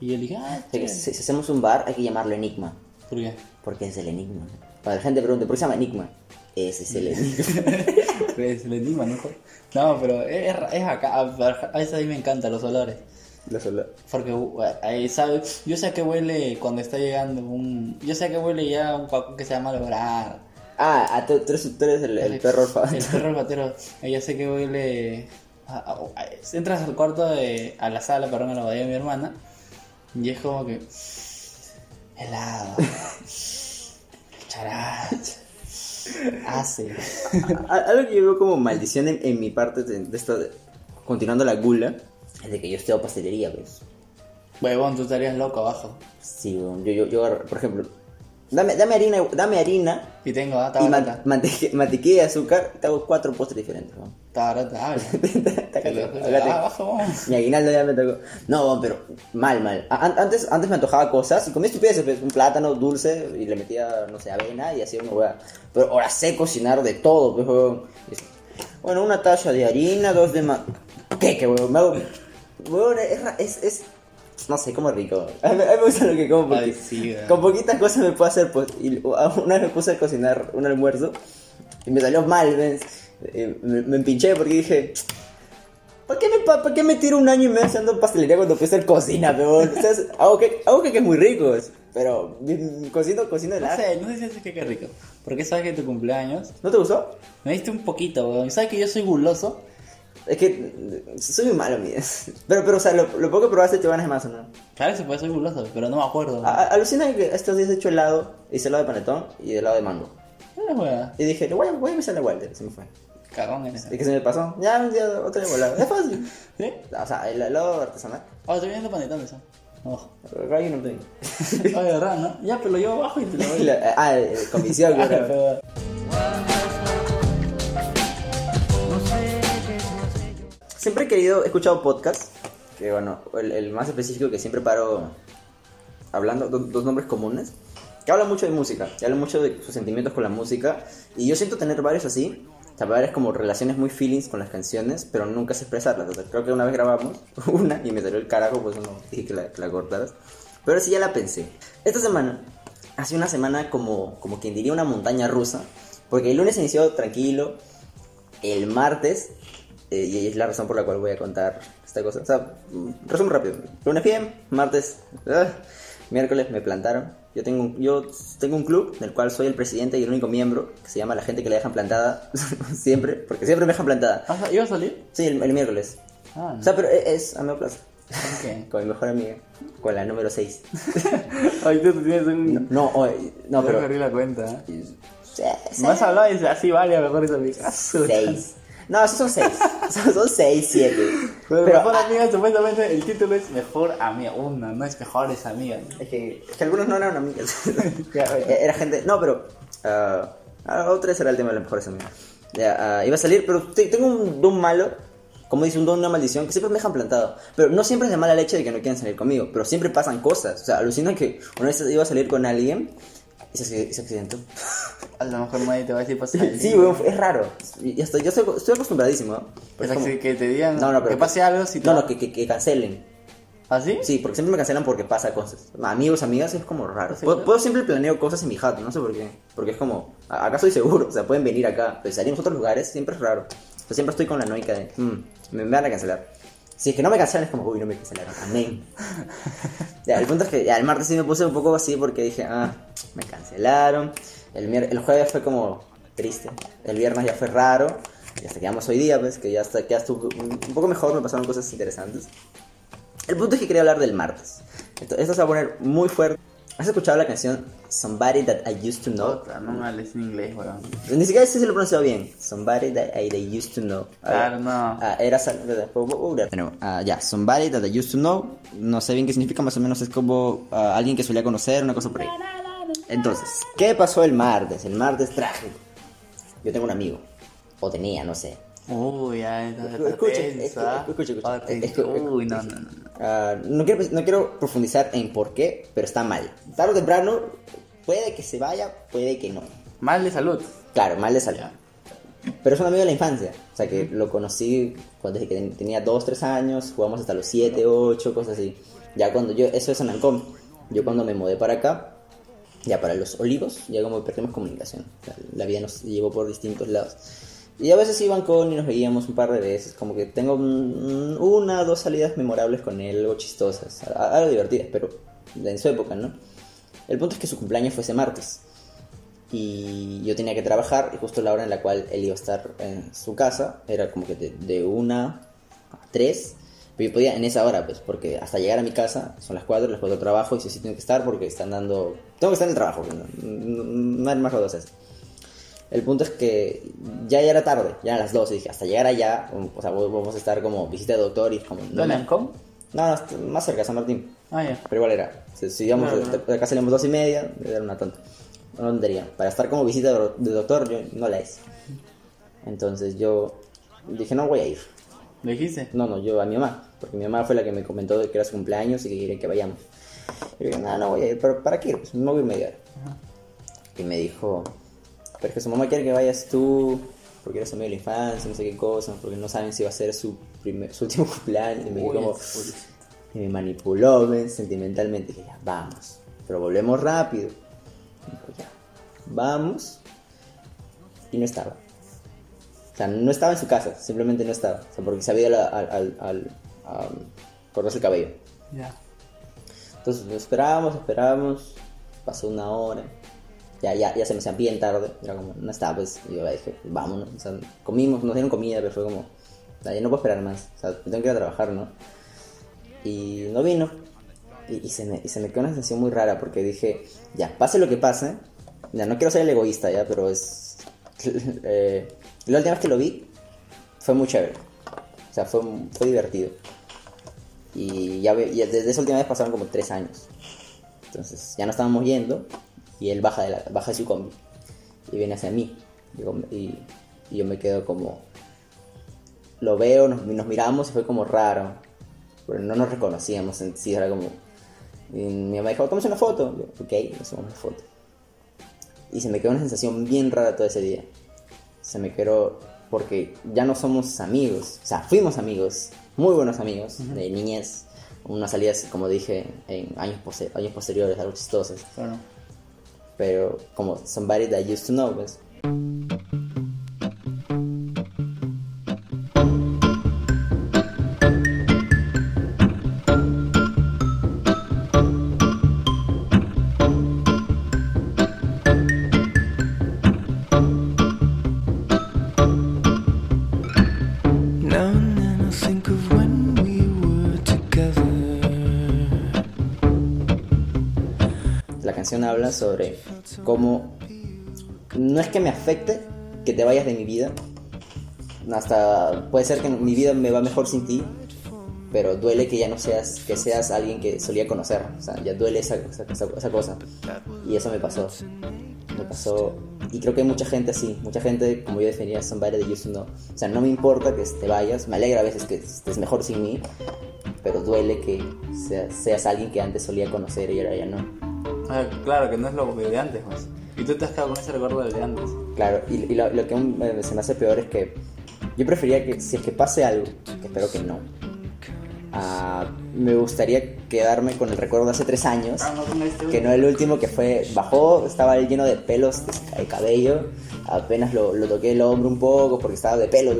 Y yo dije, ah, Si, si hacemos un bar, hay que llamarlo Enigma. ¿Por qué? Porque es el Enigma. Para la gente pregunte, ¿por qué se llama Enigma? Ese es el Enigma. Pues el enigma, ¿no? No, pero es, es acá, a a veces a mí me encantan los olores. Porque, uh, ahí, ¿sabes? Yo sé a qué huele cuando está llegando un... Yo sé a qué huele ya un cuaco que se llama lograr. Ah, ah, tú, tú eres, tú eres el, el perro orfano. El perro olfatero. Ya sé que huele... a- a- a- entras al cuarto de... A la sala, perdón, a la bodega de mi hermana. Y es como que... Helado. Charach. Hace. A- Algo que yo veo como maldición en, en mi parte de, de esto, de- continuando la gula, es de que yo estudio pastelería, pues. Huevón, tú estarías loco abajo. Sí, weón, yo, yo, yo, por ejemplo, dame, dame harina, dame harina Y tengo, ah, y está man- manteque- mantequilla y azúcar, te hago cuatro postres diferentes, weón. Está barata, abajo. Mi aguinaldo ya me tocó. No, weón, pero mal, mal. An- antes, antes me antojaba cosas y comía estupideces, pues, un plátano dulce y le metía, no sé, avena y hacía una hueá. Pero ahora sé cocinar de todo, pues. Es- Bueno, una taza de harina, dos de ma... ¿Qué, qué, weón? Me hago... Weón, es, es, es... No sé, como rico. A mí, me gusta lo que como porque Ay, sí, con poquitas cosas me puedo hacer, pues. Y una vez me puse a cocinar un almuerzo y me salió mal, ¿ves? Eh, Me, me empinché porque dije... ¿Para qué, me, pa' qué me tiro un año y medio haciendo pastelería cuando puedo hacer cocina, peor? O sea, es- hago que hago que es muy rico, pero cocino, cocino de No sé, no sé si hace que qué rico. Porque sabes que tu cumpleaños ¿No te gustó? me diste un poquito, weón. Sabes que yo soy guloso. Es que soy muy malo, mía. Pero, pero, o sea, lo, lo poco que probaste te van a más, ¿o no? Claro se puede ser guloso, pero no me acuerdo. A- Alucina que estos días he hecho helado, hice helado de panetón y helado de mango. No. Y dije, voy a, voy a empezar la vuelta, se me fue. Cagón en Es ese. que se me pasó. Ya, un día, otro día volado. Es fácil. ¿Sí? O sea, el helado artesanal. Oh, estoy viendo panetón eso. Hay uno tengo. De verdad, ¿no? Ya, pero lo llevo abajo y te lo doy. La- Ah, comisión, Ah, Siempre he querido, he escuchado podcast, que bueno, el, el más específico que siempre paro hablando, do- dos nombres comunes, que hablan mucho de música, que hablan mucho de sus sentimientos con la música, y yo siento tener varios así, o sea, varias como relaciones muy feelings con las canciones, pero nunca sé expresarlas, o sea, creo que una vez grabamos una y me salió el carajo, pues no dije que la, que la cortaras, pero sí ya la pensé. Esta semana, ha sido una semana como, como quien diría una montaña rusa, porque el lunes inició tranquilo, el martes, eh, y es la razón por la cual voy a contar esta cosa. O sea, mm, resumen rápido. Lunes bien, martes, ah, miércoles me plantaron. Yo tengo, un, yo tengo un club del cual soy el presidente y el único miembro, que se llama La gente que le dejan plantada siempre, porque siempre me dejan plantada. Ah, ¿Iba a salir? Sí, el, el miércoles. Ah, O sea, pero es, es a mi plaza. Ok. Con mi mejor amiga, con la número 6. Ay, tú tienes un... No, oye, no, pero... la cuenta. Sí, sí. Has hablado y dice, así vale, a lo mejor es amiga. Seis. No, son seis. Son, son seis, siete. Pero, Pero, mejor ah, amiga, supuestamente el título es mejor amiga. Una, no es mejores amigas. Es que, es que algunos no eran amigas. Era gente. No, pero. ah, otra vez era el tema de las mejores amigas. Ya, ah, iba a salir, pero te- tengo un don malo. Como dice, un don, una maldición, que siempre me dejan plantado. Pero no siempre es de mala leche de que no quieren salir conmigo. Pero siempre pasan cosas. O sea, alucina que una vez iba a salir con alguien y se, acc- se accidentó. A lo mejor nadie te va a decir pasa. Sí, weón, es raro. Y hasta yo estoy, estoy acostumbradísimo. ¿no? Pero Es como- que te digan No, no, pero- que pase algo si No, no, que, que, que cancelen. ¿Así? Sí, porque siempre me cancelan porque pasa cosas. Amigos, amigas, es como raro. Sí, Puedo, puedo siempre planeo cosas en mi jato, no sé por qué. Porque es como, acá estoy seguro, o sea, pueden venir acá. Pero salimos a otros lugares, siempre es raro. Pues siempre estoy con la noica de, "Mm, me van a cancelar. Si es que no me cancelan, es como, uy, no me cancelaron, amén. ya, el punto es que ya, el martes sí me puse un poco así porque dije, ah, me cancelaron. El, el jueves fue como triste. El viernes ya fue raro. Y hasta que llegamos hoy día, pues, que ya, está, que un un poco mejor, me pasaron cosas interesantes. El punto es que quería hablar del martes. Esto, esto se va a poner muy fuerte. ¿Has escuchado la canción Somebody That I Used to Know? Otra, no me hables en inglés, weón. Ni siquiera sé si lo he pronunciado bien. Somebody That I that used to know. Claro, no. Ah, era ah, ya, somebody that I used to know. No sé bien qué significa, más o menos es como ah, alguien que solía conocer, una cosa por ahí. Entonces, ¿qué pasó el martes? El martes trágico. Yo tengo un amigo, o tenía, no sé, Uy, ya, está, Escucha, está escucha, tensa. escucha, escucha. Escucha, Uy, no, no, no. Ah, no, quiero, no quiero profundizar en por qué, pero está mal. Tarde o temprano, puede que se vaya, puede que no. Mal de salud. Claro, mal de salud. Ya. Pero es un amigo de la infancia. O sea, que lo conocí cuando desde que ten- tenía 2, 3 años, jugamos hasta los 7, 8, cosas así. Ya cuando yo, eso es en Ancón. Yo cuando me mudé para acá, ya para los olivos, ya como perdimos comunicación. La vida nos llevó por distintos lados. Y a veces iban con y nos veíamos un par de veces. Como que tengo un- una, dos salidas memorables con él, algo chistosas, algo divertidas, pero en su época, ¿no? El punto es que su cumpleaños fue ese martes y yo tenía que trabajar y justo la hora en la cual él iba a estar en su casa era como que de, de una a tres pero yo podía en esa hora pues porque hasta llegar a mi casa son las cuatro las cuatro trabajo y sí, sí tengo que estar porque están dando tengo que estar en el trabajo no, no, no hay más cosas el punto es que ya, ya era tarde ya a las 12 dije hasta llegar allá o sea vamos a estar como visita de doctor y es como no, ¿Dónde, no, Ancón? no, más cerca San Martín Ah, ya. pero igual era. Si, si de, claro. de acá salimos dos y media, era una tonta. Una tontería. Para estar como visita de, doctor, yo no la hice. Entonces yo dije, no voy a ir. ¿Le dijiste? No, no, yo a mi mamá. Porque mi mamá fue la que me comentó que era su cumpleaños y que quería que vayamos. Y yo dije, no, no voy a ir. ¿Pero para qué? Pues no voy a ir media hora. Y me dijo, pero que su mamá quiere que vayas tú, porque eres amigo de la infancia, no sé qué cosa, porque no saben si va a ser su, primer, su último cumpleaños. Y me Uy, como, uy. y me manipuló ¿ven? sentimentalmente. Dije, ya, vamos. Pero volvemos rápido. Y dijo, ya, vamos. Y no estaba. O sea, no estaba en su casa, simplemente no estaba. O sea, porque se había ido al, al, cortarse el cabello. Ya. Entonces lo esperábamos, esperábamos. Pasó una hora. Ya, ya, ya se me hacía bien tarde. Era como, no estaba, pues. Y yo dije, vámonos. O sea, comimos, nos dieron comida, pero fue como, "Ya, no puedo esperar más. O sea, tengo que ir a trabajar, ¿no? Y no vino. Y, y se me, y se me quedó una sensación muy rara porque dije, ya, pase lo que pase. Ya, no quiero ser el egoísta, ya, pero es. eh, la última vez que lo vi fue muy chévere. O sea, fue, fue divertido. Y ya, ya desde esa última vez pasaron como tres años. Entonces ya no estábamos yendo y él baja de, la, baja de su combi y viene hacia mí. Y, y yo me quedo como... Lo veo, nos, nos miramos y fue como raro. Pero no nos reconocíamos en sí, era como... mi mamá dijo, ¿tomas una foto? Yo, ok, nos tomamos una foto. Y se me quedó una sensación bien rara todo ese día. Se me quedó porque ya no somos amigos. O sea, fuimos amigos, muy buenos amigos de niñez. Unas salidas, como dije, en años, pose- años posteriores, algo chistosas. Claro. Pero como somebody that used to know, pues. Sobre cómo no es que me afecte que te vayas de mi vida. Hasta puede ser que mi vida me va mejor sin ti, pero duele que ya no seas que seas alguien que solía conocer. O sea, ya duele esa, esa, cosa. Y eso me pasó. Me pasó. Y creo que hay mucha gente así. Mucha gente, como yo definía, somebody that to know. O sea, no me importa que te vayas. Me alegra a veces que estés mejor sin mí. Pero duele que seas, seas alguien que antes solía conocer y ahora ya no. Ah, claro, que no es lo de antes, pues. Y tú te has quedado con ese recuerdo del de antes. Claro, y, y lo, lo que me- se me hace peor es que yo preferiría que si es que pase algo, que espero que no, ah, me gustaría quedarme con el recuerdo de hace tres años, Ah, no este, que no el último que fue, bajó, estaba lleno de pelos de, cabello, apenas lo, lo toqué el hombro un poco porque estaba de pelo,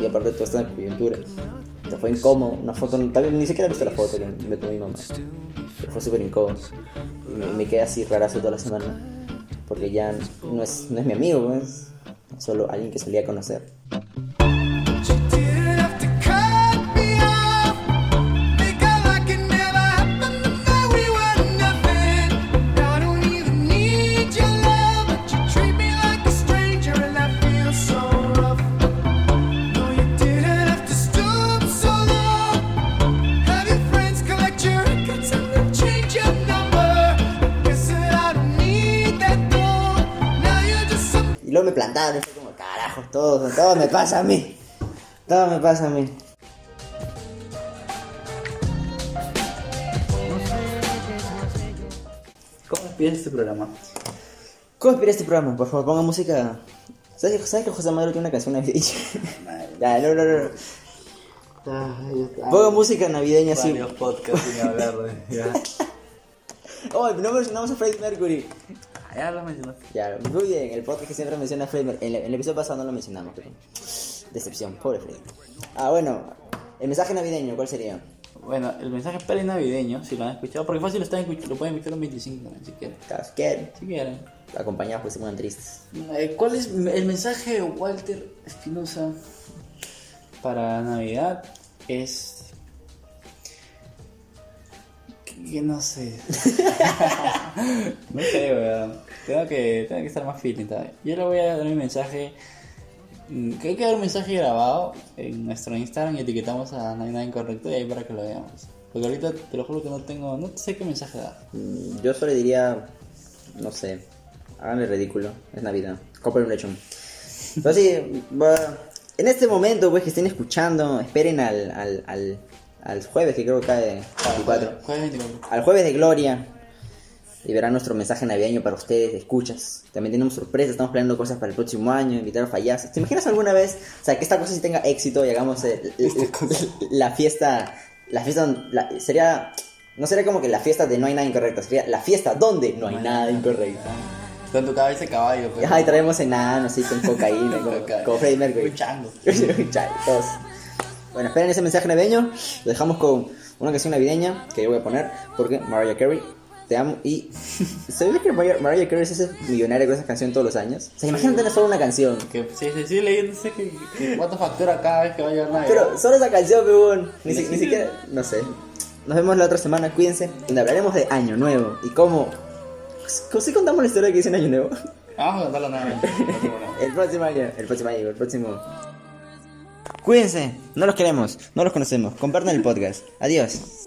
y aparte todo está en coyuntura. Fue incómodo, una foto, ni siquiera he visto la foto que me tomó mi mamá, fue súper incómodo. Me, me quedé así rarazo toda la semana, porque ya no es, no es mi amigo, es solo alguien que solía conocer. Todo, todo me pasa a mí. Todo me pasa a mí. ¿Cómo despides este programa? ¿Cómo inspira este programa? Por favor, ponga música. ¿Sabes, que- ¿sabes que José Madero tiene una canción navideña? ya, no, no, no. Ponga música navideña así. Varios podcasts sin hablar de... Oh, no mencionamos a Freddie Mercury. Ya lo mencionaste. Ya, muy bien, el podcast que siempre menciona a Mercury. En el, episodio pasado no lo mencionamos, pero. Decepción, pobre Freddie. Ah, bueno, el mensaje navideño, ¿cuál sería? Bueno, el mensaje pre-navideño, si lo han escuchado, porque fácil lo, están escuch- lo pueden escuchar en 25 también, si quieren. Que Si quieren. acompañados pues se ponen tristes. Eh, ¿Cuál es el mensaje de Walter Espinosa para Navidad? Es. que, no sé. no creo, ¿verdad? Tengo que, tengo que estar más feeling todavía. Yo le voy a dar mi mensaje. mm, Que hay que dar un mensaje grabado en nuestro Instagram y etiquetamos a Nada Incorrecto y ahí para que lo veamos. Porque ahorita te lo juro que no tengo, no sé qué mensaje dar. Mm, Yo solo diría, no sé, háganle ridículo, es Navidad, compren un lechón. Pero sí, en este momento, pues que estén escuchando, esperen al, al, al, al jueves, que creo que cae 24. Jueves 24. Al jueves de Gloria. Y verán nuestro mensaje navideño para ustedes, de escuchas. También tenemos sorpresas, estamos planeando cosas para el próximo año, invitar a payasos. ¿Te imaginas alguna vez, o sea, que esta cosa sí tenga éxito y hagamos el- el- la fiesta, la fiesta, la- sería, no sería como que la fiesta de no hay nada incorrecto, sería la fiesta donde no hay nada incorrecto. Con tu cabeza de caballo, pues. Ay, traemos enanos así con cocaína, como, como Freddie Mercury. Bueno, esperen ese mensaje navideño. Lo dejamos con una canción navideña que yo voy a poner porque Mariah Carey, te amo. Y ¿sabes que Mariah, Mariah Carey es ese millonario con esa canción todos los años? O sea, imagínate tener solo una canción. Que, sí, sí, sí, leyendo, sé que, que cuánto factura cada vez que va a. Pero solo esa canción, peón. Ni, si- ni siquiera, no sé. Nos vemos la otra semana, cuídense. Donde hablaremos de Año Nuevo y cómo. ¿Cómo si contamos la historia que dice en Año Nuevo? Vamos a contarlo nuevamente. El próximo año, el próximo año, el próximo. Cuídense, no los queremos, no los conocemos. Compartan el podcast. Adiós.